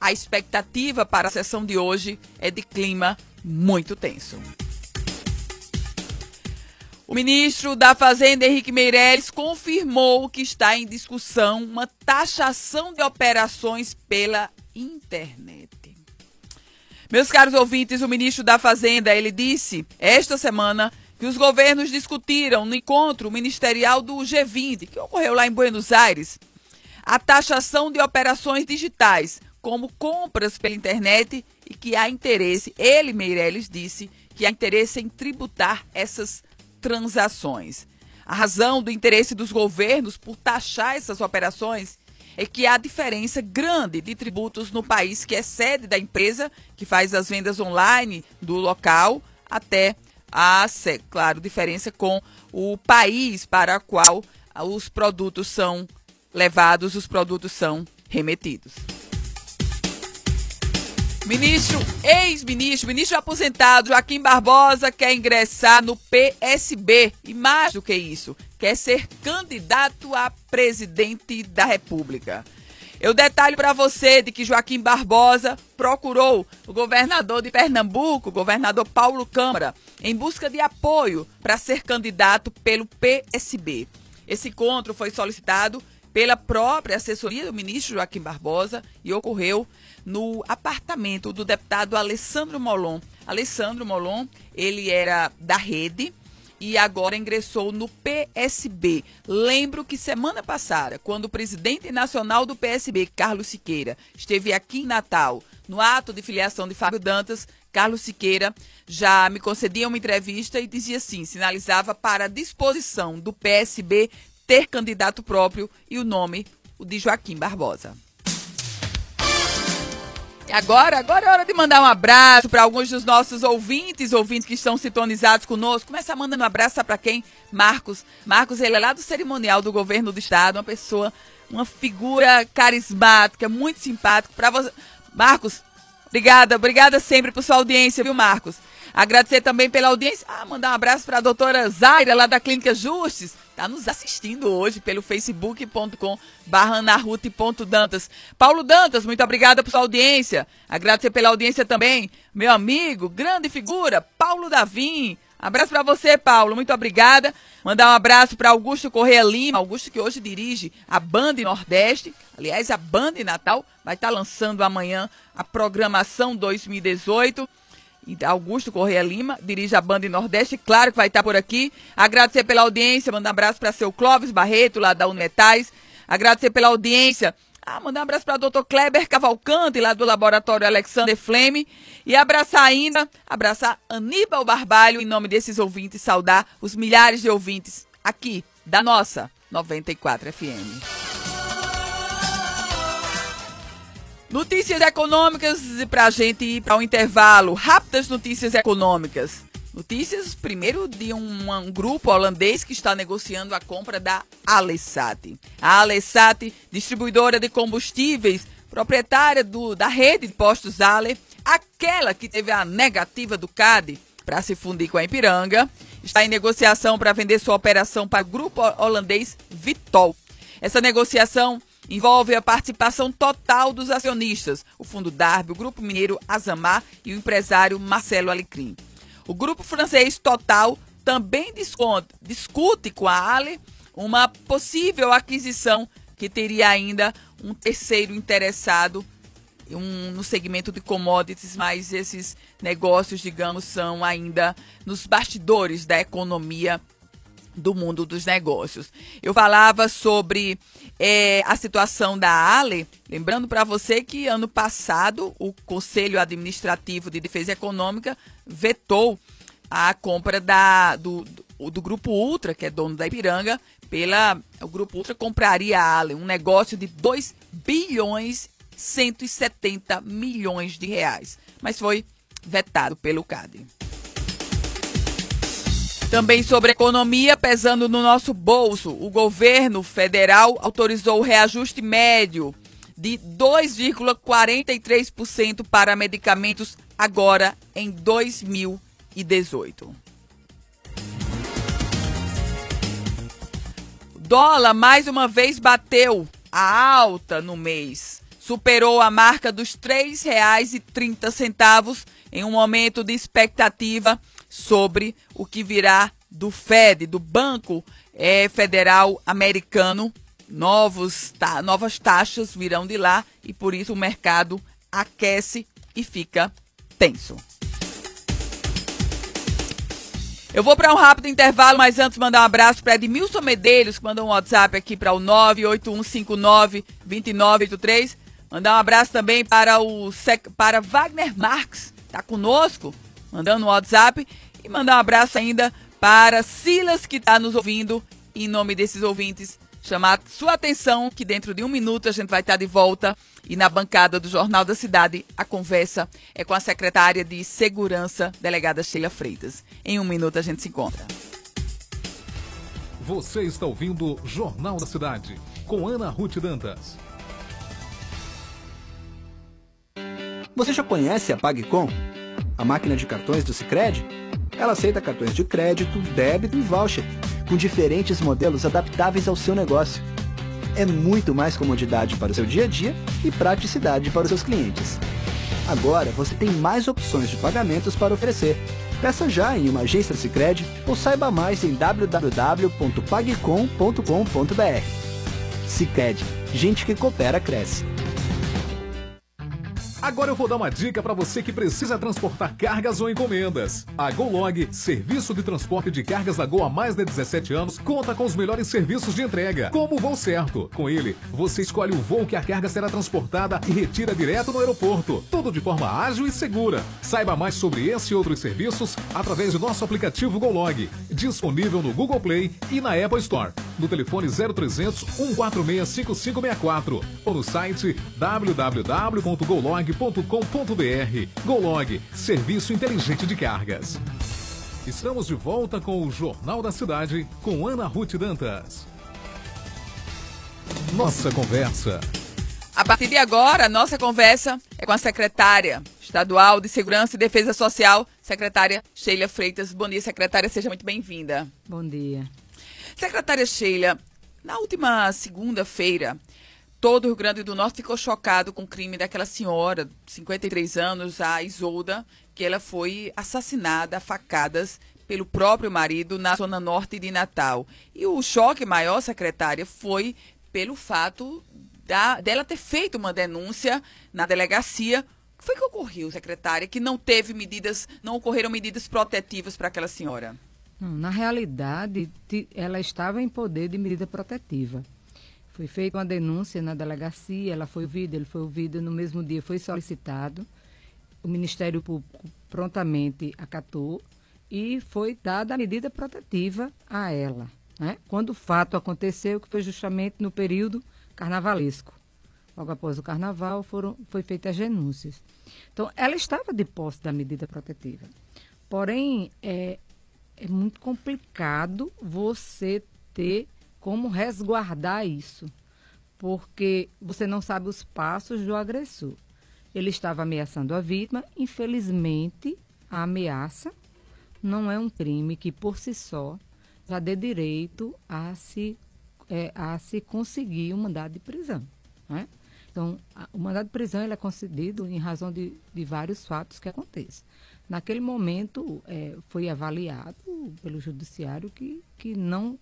a expectativa para a sessão de hoje é de clima muito tenso. O ministro da Fazenda, Henrique Meirelles, confirmou que está em discussão uma taxação de operações pela internet. Meus caros ouvintes, o ministro da Fazenda, ele disse esta semana que os governos discutiram no encontro ministerial do G20, que ocorreu lá em Buenos Aires, a taxação de operações digitais como compras pela internet e que há interesse, ele, Meirelles, disse que há interesse em tributar essas transações. A razão do interesse dos governos por taxar essas operações é que há diferença grande de tributos no país que é sede da empresa, que faz as vendas online do local, até a, claro, diferença com o país para o qual os produtos são levados, os produtos são remetidos. Ministro, ex-ministro, ministro aposentado Joaquim Barbosa quer ingressar no PSB e mais do que isso, quer ser candidato a presidente da República. Eu detalho para você de que Joaquim Barbosa procurou o governador de Pernambuco, o governador Paulo Câmara, em busca de apoio para ser candidato pelo PSB. Esse encontro foi solicitado pela própria assessoria do ministro Joaquim Barbosa e ocorreu no apartamento do deputado Alessandro Molon. Alessandro Molon, ele era da rede e agora ingressou no PSB. Lembro que semana passada, quando o presidente nacional do PSB, Carlos Siqueira, esteve aqui em Natal, no ato de filiação de Fábio Dantas, Carlos Siqueira já me concedia uma entrevista e dizia assim, sinalizava para a disposição do PSB ter candidato próprio e o nome o de Joaquim Barbosa. E agora, agora é hora de mandar um abraço para alguns dos nossos ouvintes, ouvintes que estão sintonizados conosco. Começa mandando um abraço para quem? Marcos. Marcos, ele é lá do cerimonial do governo do estado, uma pessoa, uma figura carismática, muito simpático. Para você, Marcos, obrigada, obrigada sempre por sua audiência, viu, Marcos? Agradecer também pela audiência. Ah, mandar um abraço para a doutora Zaira, lá da Clínica Justes está nos assistindo hoje pelo facebook.com barra Dantas. Paulo Dantas, muito obrigada por sua audiência. Agradecer pela audiência também, meu amigo, grande figura, Paulo Davim. Abraço para você, Paulo. Muito obrigada. Mandar um abraço para Augusto Correia Lima, Augusto que hoje dirige a Band Nordeste. Aliás, a Band Natal vai estar tá lançando amanhã a programação 2018. Augusto Correia Lima, dirige a Banda Nordeste, claro que vai estar por aqui. Agradecer pela audiência, mandar um abraço para seu Clóvis Barreto, lá da Unetais. Agradecer pela audiência. Ah, mandar um abraço para o doutor Kleber Cavalcante, lá do Laboratório Alexander Fleme. E abraçar ainda, abraçar Aníbal Barbalho, em nome desses ouvintes, saudar os milhares de ouvintes aqui da nossa 94 FM. Notícias econômicas para a gente ir para o um intervalo. Rápidas notícias econômicas. Notícias, primeiro, de um, um, grupo holandês que está negociando a compra da Alessat. A Alessat, distribuidora de combustíveis, proprietária do, da rede de postos Ale, aquela que teve a negativa do CAD para se fundir com a Ipiranga, está em negociação para vender sua operação para o grupo holandês Vitol. Essa negociação envolve a participação total dos acionistas, o Fundo Darby, o Grupo Mineiro Azamar e o empresário Marcelo Alecrim. O grupo francês Total também discute com a Ale uma possível aquisição que teria ainda um terceiro interessado um, no segmento de commodities, mas esses negócios, digamos, são ainda nos bastidores da economia do mundo dos negócios. Eu falava sobre é, a situação da Ale, lembrando para você que ano passado o Conselho Administrativo de Defesa Econômica vetou a compra da, do, do, do Grupo Ultra, que é dono da Ipiranga, pela. O Grupo Ultra compraria a Ale, um negócio de 2 bilhões 170 milhões de reais. Mas foi vetado pelo CAD. Também sobre economia, pesando no nosso bolso, o governo federal autorizou o reajuste médio de 2,43% para medicamentos agora em 2018. Dólar mais uma vez bateu a alta no mês. Superou a marca dos R$ 3,30 em um momento de expectativa sobre o que virá do Fed, do Banco é, Federal Americano. Novos, novas taxas virão de lá e por isso o mercado aquece e fica tenso. Eu vou para um rápido intervalo, mas antes mandar um abraço para Edmilson Medeiros, que mandou um WhatsApp aqui para o 981592983. Mandar um abraço também para o para Wagner Marques, tá conosco, mandando um WhatsApp. E mandar um abraço ainda para Silas, que está nos ouvindo. Em nome desses ouvintes, chamar sua atenção que dentro de um minuto a gente vai estar de volta. E na bancada do Jornal da Cidade, a conversa é com a secretária de Segurança, delegada Sheila Freitas. Em um minuto a gente se encontra. Você está ouvindo Jornal da Cidade, com Ana Ruth Dantas. Você já conhece a PagCom? A máquina de cartões do Sicredi? Ela aceita cartões de crédito, débito e voucher, com diferentes modelos adaptáveis ao seu negócio. É muito mais comodidade para o seu dia a dia e praticidade para os seus clientes. Agora você tem mais opções de pagamentos para oferecer. Peça já em uma agência Sicredi ou saiba mais em www.pagcom.com.br. Sicredi, gente que coopera cresce. Agora eu vou dar uma dica para você que precisa transportar cargas ou encomendas. A GoLog, serviço de transporte de cargas da Gol há mais de 17 anos, conta com os melhores serviços de entrega, como o voo certo. Com ele, você escolhe o voo que a carga será transportada e retira direto no aeroporto. Tudo de forma ágil e segura. Saiba mais sobre esse e outros serviços através do nosso aplicativo GoLog, disponível no Google Play e na Apple Store. No telefone 0300 146 5564 ou no site www.golog.com golog.com.br. Golog, serviço inteligente de cargas. Estamos de volta com o Jornal da Cidade com Ana Ruth Dantas. Nossa conversa. A partir de agora, nossa conversa é com a secretária estadual de Segurança e Defesa Social, secretária Sheila Freitas. Bom dia, secretária, seja muito bem-vinda. Bom dia. Secretária Sheila, na última segunda-feira, todo o Rio Grande do Norte ficou chocado com o crime daquela senhora, 53 anos, a Isolda, que ela foi assassinada a facadas pelo próprio marido na zona norte de Natal. E o choque maior, secretária, foi pelo fato da, dela ter feito uma denúncia na delegacia. O que foi que ocorreu, secretária, que não teve medidas, não ocorreram medidas protetivas para aquela senhora? na realidade, ela estava em poder de medida protetiva. Foi feita uma denúncia na delegacia, ela foi ouvida, ele foi ouvido no mesmo dia, foi solicitado. O Ministério Público prontamente acatou e foi dada a medida protetiva a ela. Né? Quando o fato aconteceu, que foi justamente no período carnavalesco. Logo após o carnaval, foram, foi feitas as denúncias. Então, ela estava de posse da medida protetiva. Porém, é, é muito complicado você ter como resguardar isso, porque você não sabe os passos do agressor. Ele estava ameaçando a vítima, infelizmente, a ameaça não é um crime que por si só já dê direito a se, é, a se conseguir um mandado de prisão. Né? Então, a, o mandado de prisão ele é concedido em razão de, de vários fatos que acontecem. Naquele momento, é, foi avaliado pelo judiciário que, que não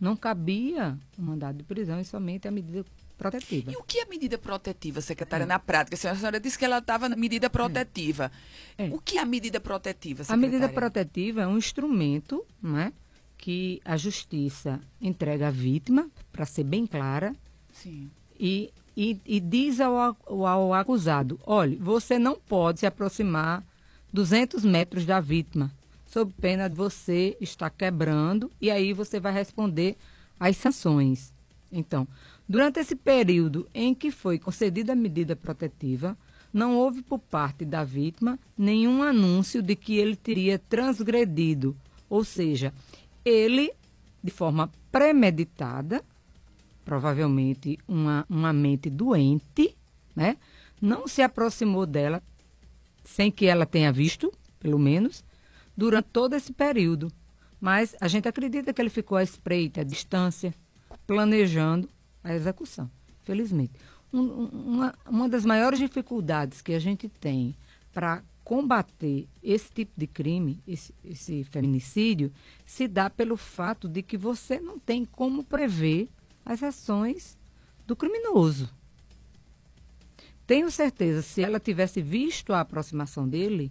não cabia o mandado de prisão e somente a medida protetiva. E o que é medida protetiva, secretária, é. na prática? A senhora disse que ela estava na medida protetiva. É. É. O que é a medida protetiva, secretária? A medida protetiva é um instrumento né, que a justiça entrega à vítima, para ser bem clara, Sim. E, e, e diz ao, ao acusado, olha, você não pode se aproximar 200 metros da vítima sob pena de você estar quebrando e aí você vai responder às sanções. Então, durante esse período em que foi concedida a medida protetiva, não houve por parte da vítima nenhum anúncio de que ele teria transgredido, ou seja, ele, de forma premeditada, provavelmente uma, uma mente doente, né, não se aproximou dela sem que ela tenha visto, pelo menos, durante todo esse período. Mas a gente acredita que ele ficou à espreita, à distância, planejando a execução, felizmente. Um, uma, uma das maiores dificuldades que a gente tem para combater esse tipo de crime, esse, esse feminicídio, se dá pelo fato de que você não tem como prever as ações do criminoso. Tenho certeza, se ela tivesse visto a aproximação dele,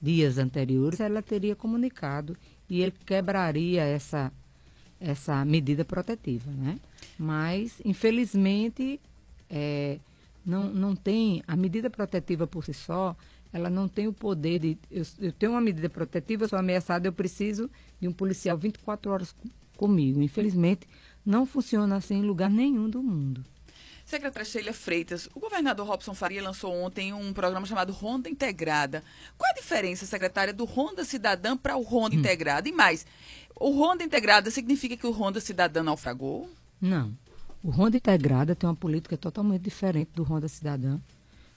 dias anteriores, ela teria comunicado e ele quebraria essa, essa medida protetiva, né? Mas, infelizmente, é, não, não tem, a medida protetiva por si só, ela não tem o poder de, eu, eu tenho uma medida protetiva, eu sou ameaçada, eu preciso de um policial 24 horas comigo. Infelizmente, não funciona assim em lugar nenhum do mundo. Secretária Sheila Freitas, o governador Robson Faria lançou ontem um programa chamado Ronda Integrada. Qual a diferença, secretária, do Ronda Cidadã para o Ronda hum. Integrada? E mais, o Ronda Integrada significa que o Ronda Cidadã naufragou? Não. O Ronda Integrada tem uma política totalmente diferente do Ronda Cidadã,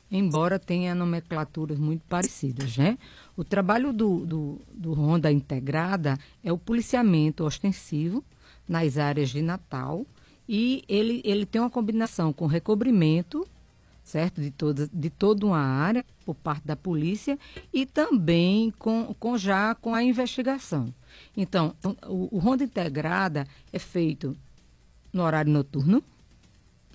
embora tenha nomenclaturas muito parecidas, né? O trabalho do, do, do Ronda Integrada é o policiamento ostensivo nas áreas de Natal, e ele, ele tem uma combinação com recobrimento, certo? De toda, de toda uma área por parte da polícia e também com, com já com a investigação. Então, o, o ronda integrada é feito no horário noturno,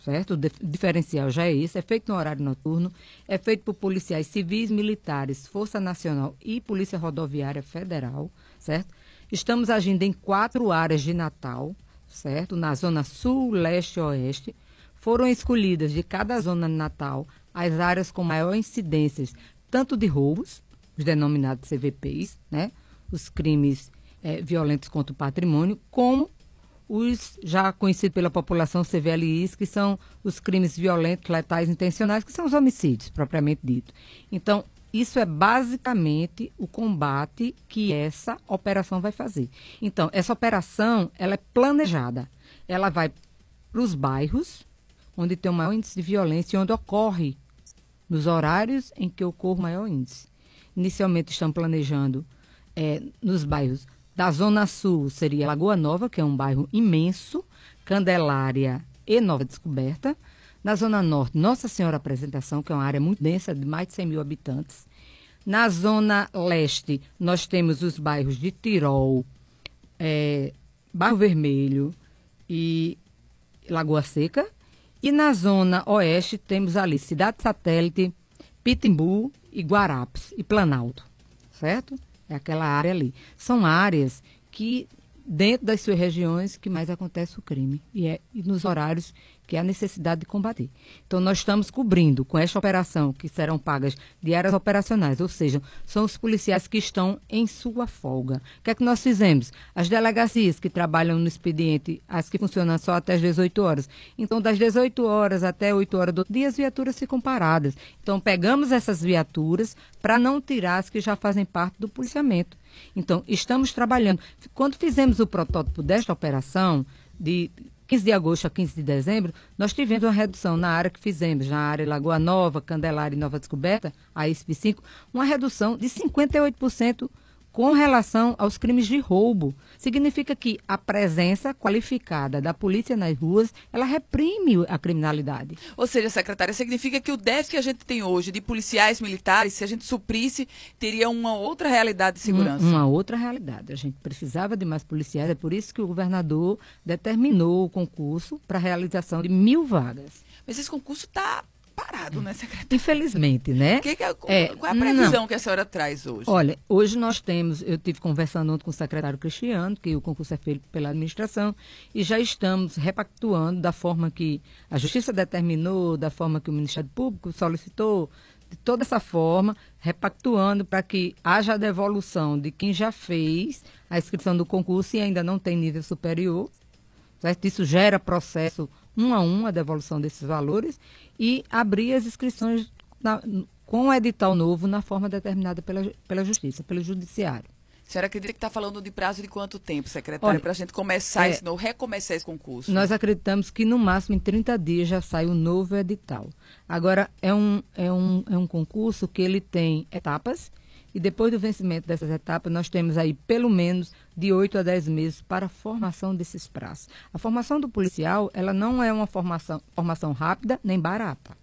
certo? O diferencial já é esse, é feito no horário noturno, é feito por policiais civis, militares, Força Nacional e Polícia Rodoviária Federal, certo? Estamos agindo em quatro áreas de Natal, certo? Na zona sul, leste e oeste, foram escolhidas de cada zona Natal as áreas com maior incidências, tanto de roubos, os denominados CVPs, né? Os crimes é, violentos contra o patrimônio, como os já conhecidos pela população CVLIs, que são os crimes violentos, letais, intencionais, que são os homicídios, propriamente dito. Então, isso é basicamente o combate que essa operação vai fazer. Então, essa operação, ela é planejada. Ela vai para os bairros onde tem o maior índice de violência e onde ocorre nos horários em que ocorre o maior índice. Inicialmente estamos planejando é, nos bairros da Zona Sul, seria Lagoa Nova, que é um bairro imenso, Candelária e Nova Descoberta. Na Zona Norte, Nossa Senhora Apresentação, que é uma área muito densa, de mais de 100 mil habitantes. Na Zona Leste, nós temos os bairros de Tirol, é, Barro Vermelho e Lagoa Seca. E na Zona Oeste, temos ali Cidade Satélite, Pitimbu e Guarapes e Planalto, certo? É aquela área ali. São áreas que dentro das suas regiões que mais acontece o crime e é e nos horários que há necessidade de combater. Então nós estamos cobrindo com esta operação que serão pagas diárias operacionais, ou seja, são os policiais que estão em sua folga. O que é que nós fizemos? As delegacias que trabalham no expediente, as que funcionam só até as 18 horas. Então das 18 horas até 8 horas do dia as viaturas ficam paradas. Então pegamos essas viaturas para não tirar as que já fazem parte do policiamento. Então, estamos trabalhando. Quando fizemos o protótipo desta operação, de 15 de agosto a 15 de dezembro, nós tivemos uma redução na área que fizemos, na área Lagoa Nova, Candelária e Nova Descoberta, a ISP5, uma redução de 58% com relação aos crimes de roubo. Significa que a presença qualificada da polícia nas ruas, ela reprime a criminalidade. Ou seja, secretária, significa que o déficit que a gente tem hoje de policiais militares, se a gente suprisse, teria uma outra realidade de segurança. uma outra realidade. A gente precisava de mais policiais, é por isso que o governador determinou o concurso para a realização de mil vagas. Mas esse concurso está parado, né, secretária? Infelizmente, né? Que que é, é, qual é a previsão não. que a senhora traz hoje? Olha, hoje nós temos, eu tive conversando ontem com o secretário Cristiano, que o concurso é feito pela administração, e já estamos repactuando da forma que a Justiça determinou, da forma que o Ministério Público solicitou, de toda essa forma, repactuando para que haja a devolução de quem já fez a inscrição do concurso e ainda não tem nível superior. Certo? Isso gera processo um a um a devolução desses valores e abrir as inscrições na, com o edital novo na forma determinada pela, pela Justiça, pelo Judiciário. A senhora acredita que está falando de prazo de quanto tempo, secretária, para a gente começar é, esse novo, recomeçar esse concurso? Nós acreditamos que no máximo em 30 dias já sai o novo edital. Agora, é um, é um, é um concurso que ele tem etapas e depois do vencimento dessas etapas, nós temos aí pelo menos de 8 a 10 meses para a formação desses prazos. A formação do policial, ela não é uma formação, formação rápida nem barata.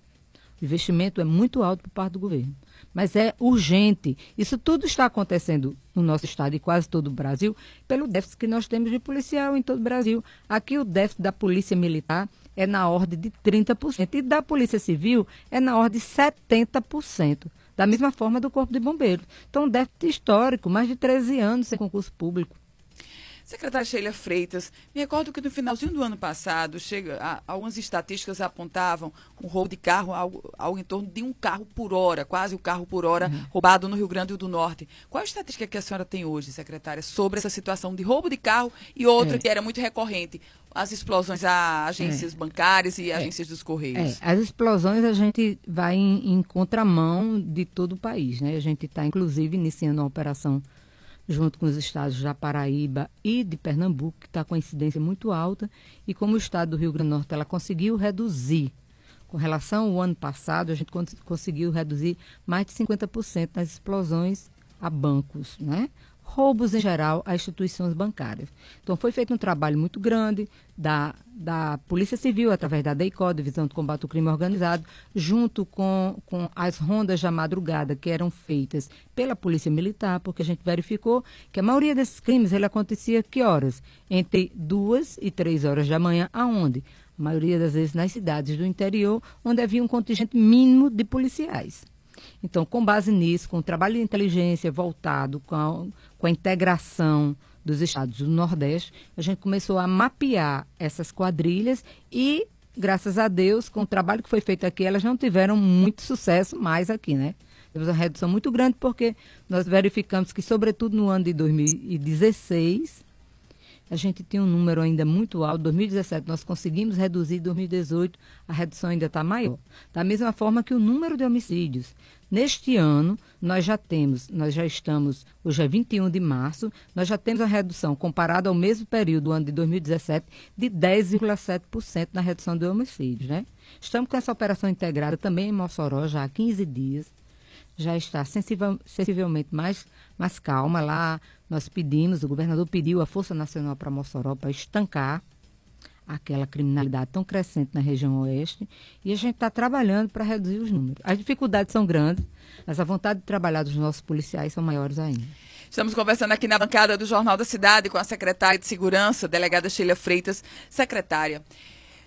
O investimento é muito alto por parte do governo. Mas é urgente. Isso tudo está acontecendo no nosso estado e quase todo o Brasil pelo déficit que nós temos de policial em todo o Brasil. Aqui o déficit da polícia militar é na ordem de 30% e da polícia civil é na ordem de 70% da mesma forma do Corpo de Bombeiros. Então, déficit histórico, mais de 13 anos sem concurso público. Secretária Sheila Freitas, me recordo que no finalzinho do ano passado, chega, a, algumas estatísticas apontavam um roubo de carro, algo, algo em torno de um carro por hora, quase um carro por hora, uhum. roubado no Rio Grande do Norte. Qual a estatística que a senhora tem hoje, secretária, sobre essa situação de roubo de carro e outra é. que era muito recorrente, as explosões a agências é. bancárias e é. agências dos Correios? É. As explosões a gente vai em, em contramão de todo o país. Né? A gente está, inclusive, iniciando uma operação junto com os estados da Paraíba e de Pernambuco, que está com a incidência muito alta, e como o estado do Rio Grande do Norte ela conseguiu reduzir, com relação ao ano passado, a gente conseguiu reduzir mais de 50% das explosões a bancos, né? Roubos em geral a instituições bancárias. Então foi feito um trabalho muito grande da, da Polícia Civil, através da DEICO, Divisão de Combate ao Crime Organizado, junto com, com as rondas da madrugada que eram feitas pela Polícia Militar, porque a gente verificou que a maioria desses crimes ele acontecia que horas? Entre duas e três horas da manhã, aonde? A maioria das vezes nas cidades do interior, onde havia um contingente mínimo de policiais. Então, com base nisso, com o trabalho de inteligência voltado com com a integração dos estados do Nordeste, a gente começou a mapear essas quadrilhas e, graças a Deus, com o trabalho que foi feito aqui, elas não tiveram muito sucesso mais aqui, né? Temos uma redução muito grande porque nós verificamos que, sobretudo no ano de 2016, a gente tinha um número ainda muito alto. 2017 nós conseguimos reduzir, 2018 a redução ainda está maior. Da mesma forma que o número de homicídios. Neste ano, nós já temos, nós já estamos, hoje é 21 de março, nós já temos a redução, comparada ao mesmo período do ano de 2017, de 10,7% na redução de homicídios. Né? Estamos com essa operação integrada também em Mossoró já há 15 dias já está sensivelmente mais, mais calma. Lá nós pedimos, o governador pediu a Força Nacional para Mossoró para estancar aquela criminalidade tão crescente na região oeste e a gente está trabalhando para reduzir os números. As dificuldades são grandes, mas a vontade de trabalhar dos nossos policiais são maiores ainda. Estamos conversando aqui na bancada do Jornal da Cidade com a secretária de Segurança, delegada Sheila Freitas. Secretária,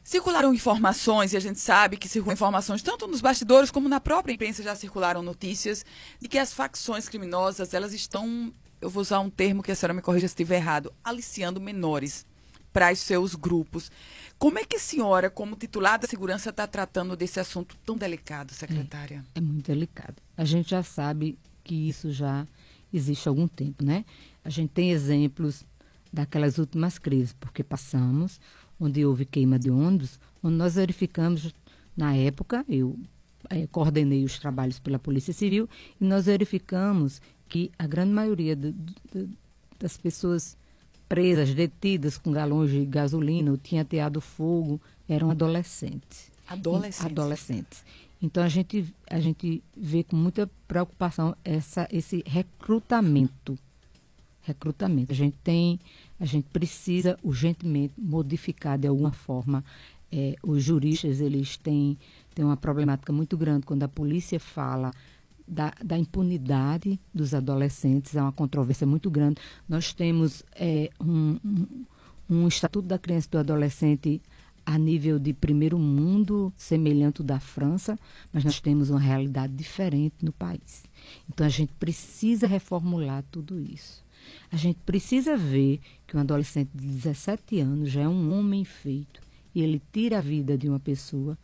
Circularam informações, e a gente sabe que circulam informações tanto nos bastidores como na própria imprensa já circularam notícias de que as facções criminosas, elas estão, eu vou usar um termo que a senhora me corrija se estiver errado, aliciando menores para os seus grupos. Como é que a senhora, como titular da segurança, está tratando desse assunto tão delicado, secretária? É, é muito delicado. A gente já sabe que isso já existe há algum tempo, né? A gente tem exemplos daquelas últimas crises, porque passamos onde houve queima de ônibus, onde nós verificamos, na época, eu é, coordenei os trabalhos pela Polícia Civil, e nós verificamos que a grande maioria do, do, das pessoas presas, detidas com galões de gasolina ou tinha teado fogo, eram adolescentes. Adolescentes. Adolescentes. Então a gente, a gente vê com muita preocupação essa, esse recrutamento. Recrutamento. A gente tem a gente precisa urgentemente modificar de alguma forma. É, os juristas eles têm, têm uma problemática muito grande quando a polícia fala da, da impunidade dos adolescentes, é uma controvérsia muito grande. Nós temos é, um, um, um Estatuto da Criança e do Adolescente a nível de primeiro mundo, semelhante ao da França, mas nós temos uma realidade diferente no país. Então a gente precisa reformular tudo isso. A gente precisa ver que um adolescente de 17 anos já é um homem feito e ele tira a vida de uma pessoa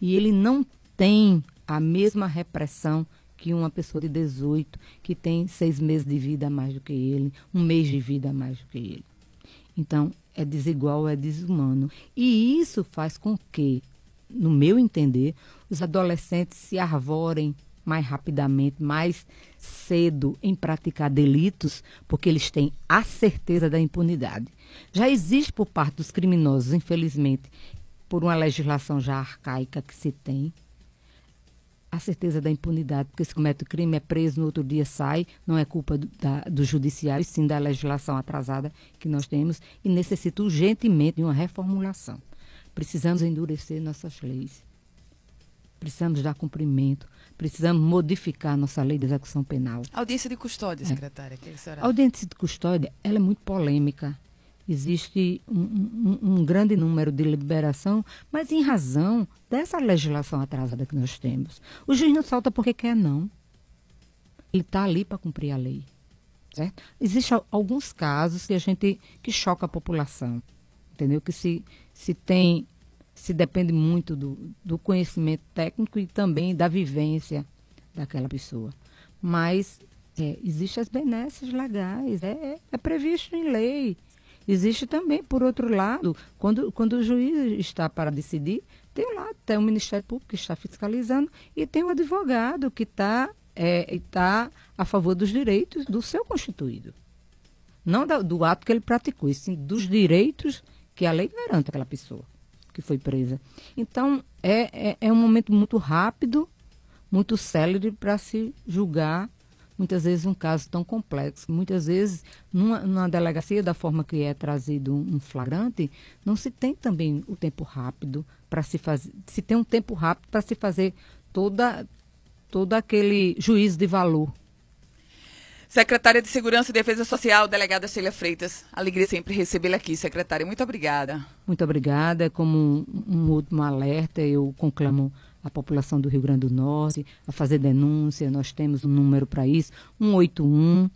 e ele não tem a mesma repressão que uma pessoa de 18 que tem seis meses de vida a mais do que ele, um mês de vida a mais do que ele. Então, é desigual, é desumano. E isso faz com que, no meu entender, os adolescentes se arvorem mais rapidamente, mais cedo em praticar delitos, porque eles têm a certeza da impunidade. Já existe por parte dos criminosos, infelizmente, por uma legislação já arcaica que se tem, a certeza da impunidade, porque se comete o crime, é preso, no outro dia sai, não é culpa do, da, do judiciário, sim da legislação atrasada que nós temos, e necessita urgentemente de uma reformulação. Precisamos endurecer nossas leis. Precisamos dar cumprimento precisamos modificar nossa lei de execução penal. Audiência de custódia, é. secretária. Que a, a audiência de custódia ela é muito polêmica. Existe um, um, um, grande número de liberação, mas em razão dessa legislação atrasada que nós temos. O juiz não solta porque quer, não. Ele está ali para cumprir a lei. Certo? Existem alguns casos que a gente que choca a população, entendeu? Que se, se tem, se depende muito do, do conhecimento técnico e também da vivência daquela pessoa. Mas é, existem as benesses legais, é, é, é previsto em lei. Existe também, por outro lado, quando, quando o juiz está para decidir, tem lá tem o Ministério Público que está fiscalizando e tem o advogado que está é, tá a favor dos direitos do seu constituído. Não da, do ato que ele praticou, e sim dos direitos que a lei garante àquela pessoa que foi presa. Então, é, é, é um momento muito rápido, muito célere para se julgar muitas vezes um caso tão complexo. Muitas vezes, numa, numa delegacia, da forma que é trazido um, flagrante, não se tem também o tempo rápido para se fazer, se tem um tempo rápido para se fazer toda, todo aquele juízo de valor. Secretária de Segurança e Defesa Social, delegada Sheila Freitas. Alegria sempre recebê-la aqui, secretária. Muito obrigada. Muito obrigada. Como um, um último alerta, eu conclamo a população do Rio Grande do Norte a fazer denúncia. Nós temos um número para isso, 181,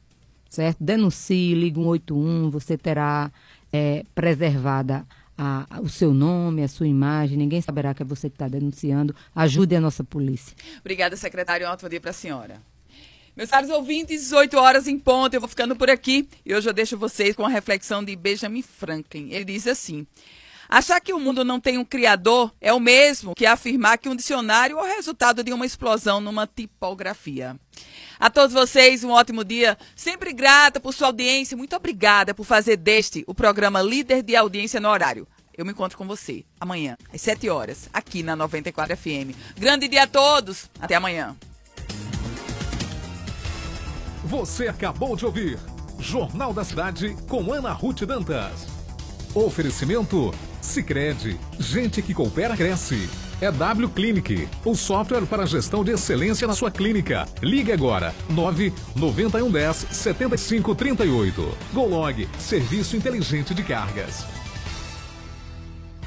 certo? Denuncie, ligue 181, você terá é, preservada a, a, o seu nome, a sua imagem, ninguém saberá que é você que está denunciando. Ajude a nossa polícia. Obrigada, secretário. Um ótimo dia para a senhora. Meus caros ouvintes, 18 horas em ponto, eu vou ficando por aqui e hoje eu deixo vocês com a reflexão de Benjamin Franklin. Ele diz assim: Achar que o mundo não tem um criador é o mesmo que afirmar que um dicionário é o resultado de uma explosão numa tipografia. A todos vocês, um ótimo dia. Sempre grata por sua audiência. Muito obrigada por fazer deste o programa líder de audiência no horário. Eu me encontro com você amanhã, às 7 horas, aqui na 94 FM. Grande dia a todos. Até amanhã. Você acabou de ouvir Jornal da Cidade com Ana Ruth Dantas. Oferecimento Sicredi, gente que coopera cresce. É W Clinic, o software para gestão de excelência na sua clínica. Ligue agora 9 9110 7538. Golog, serviço inteligente de cargas.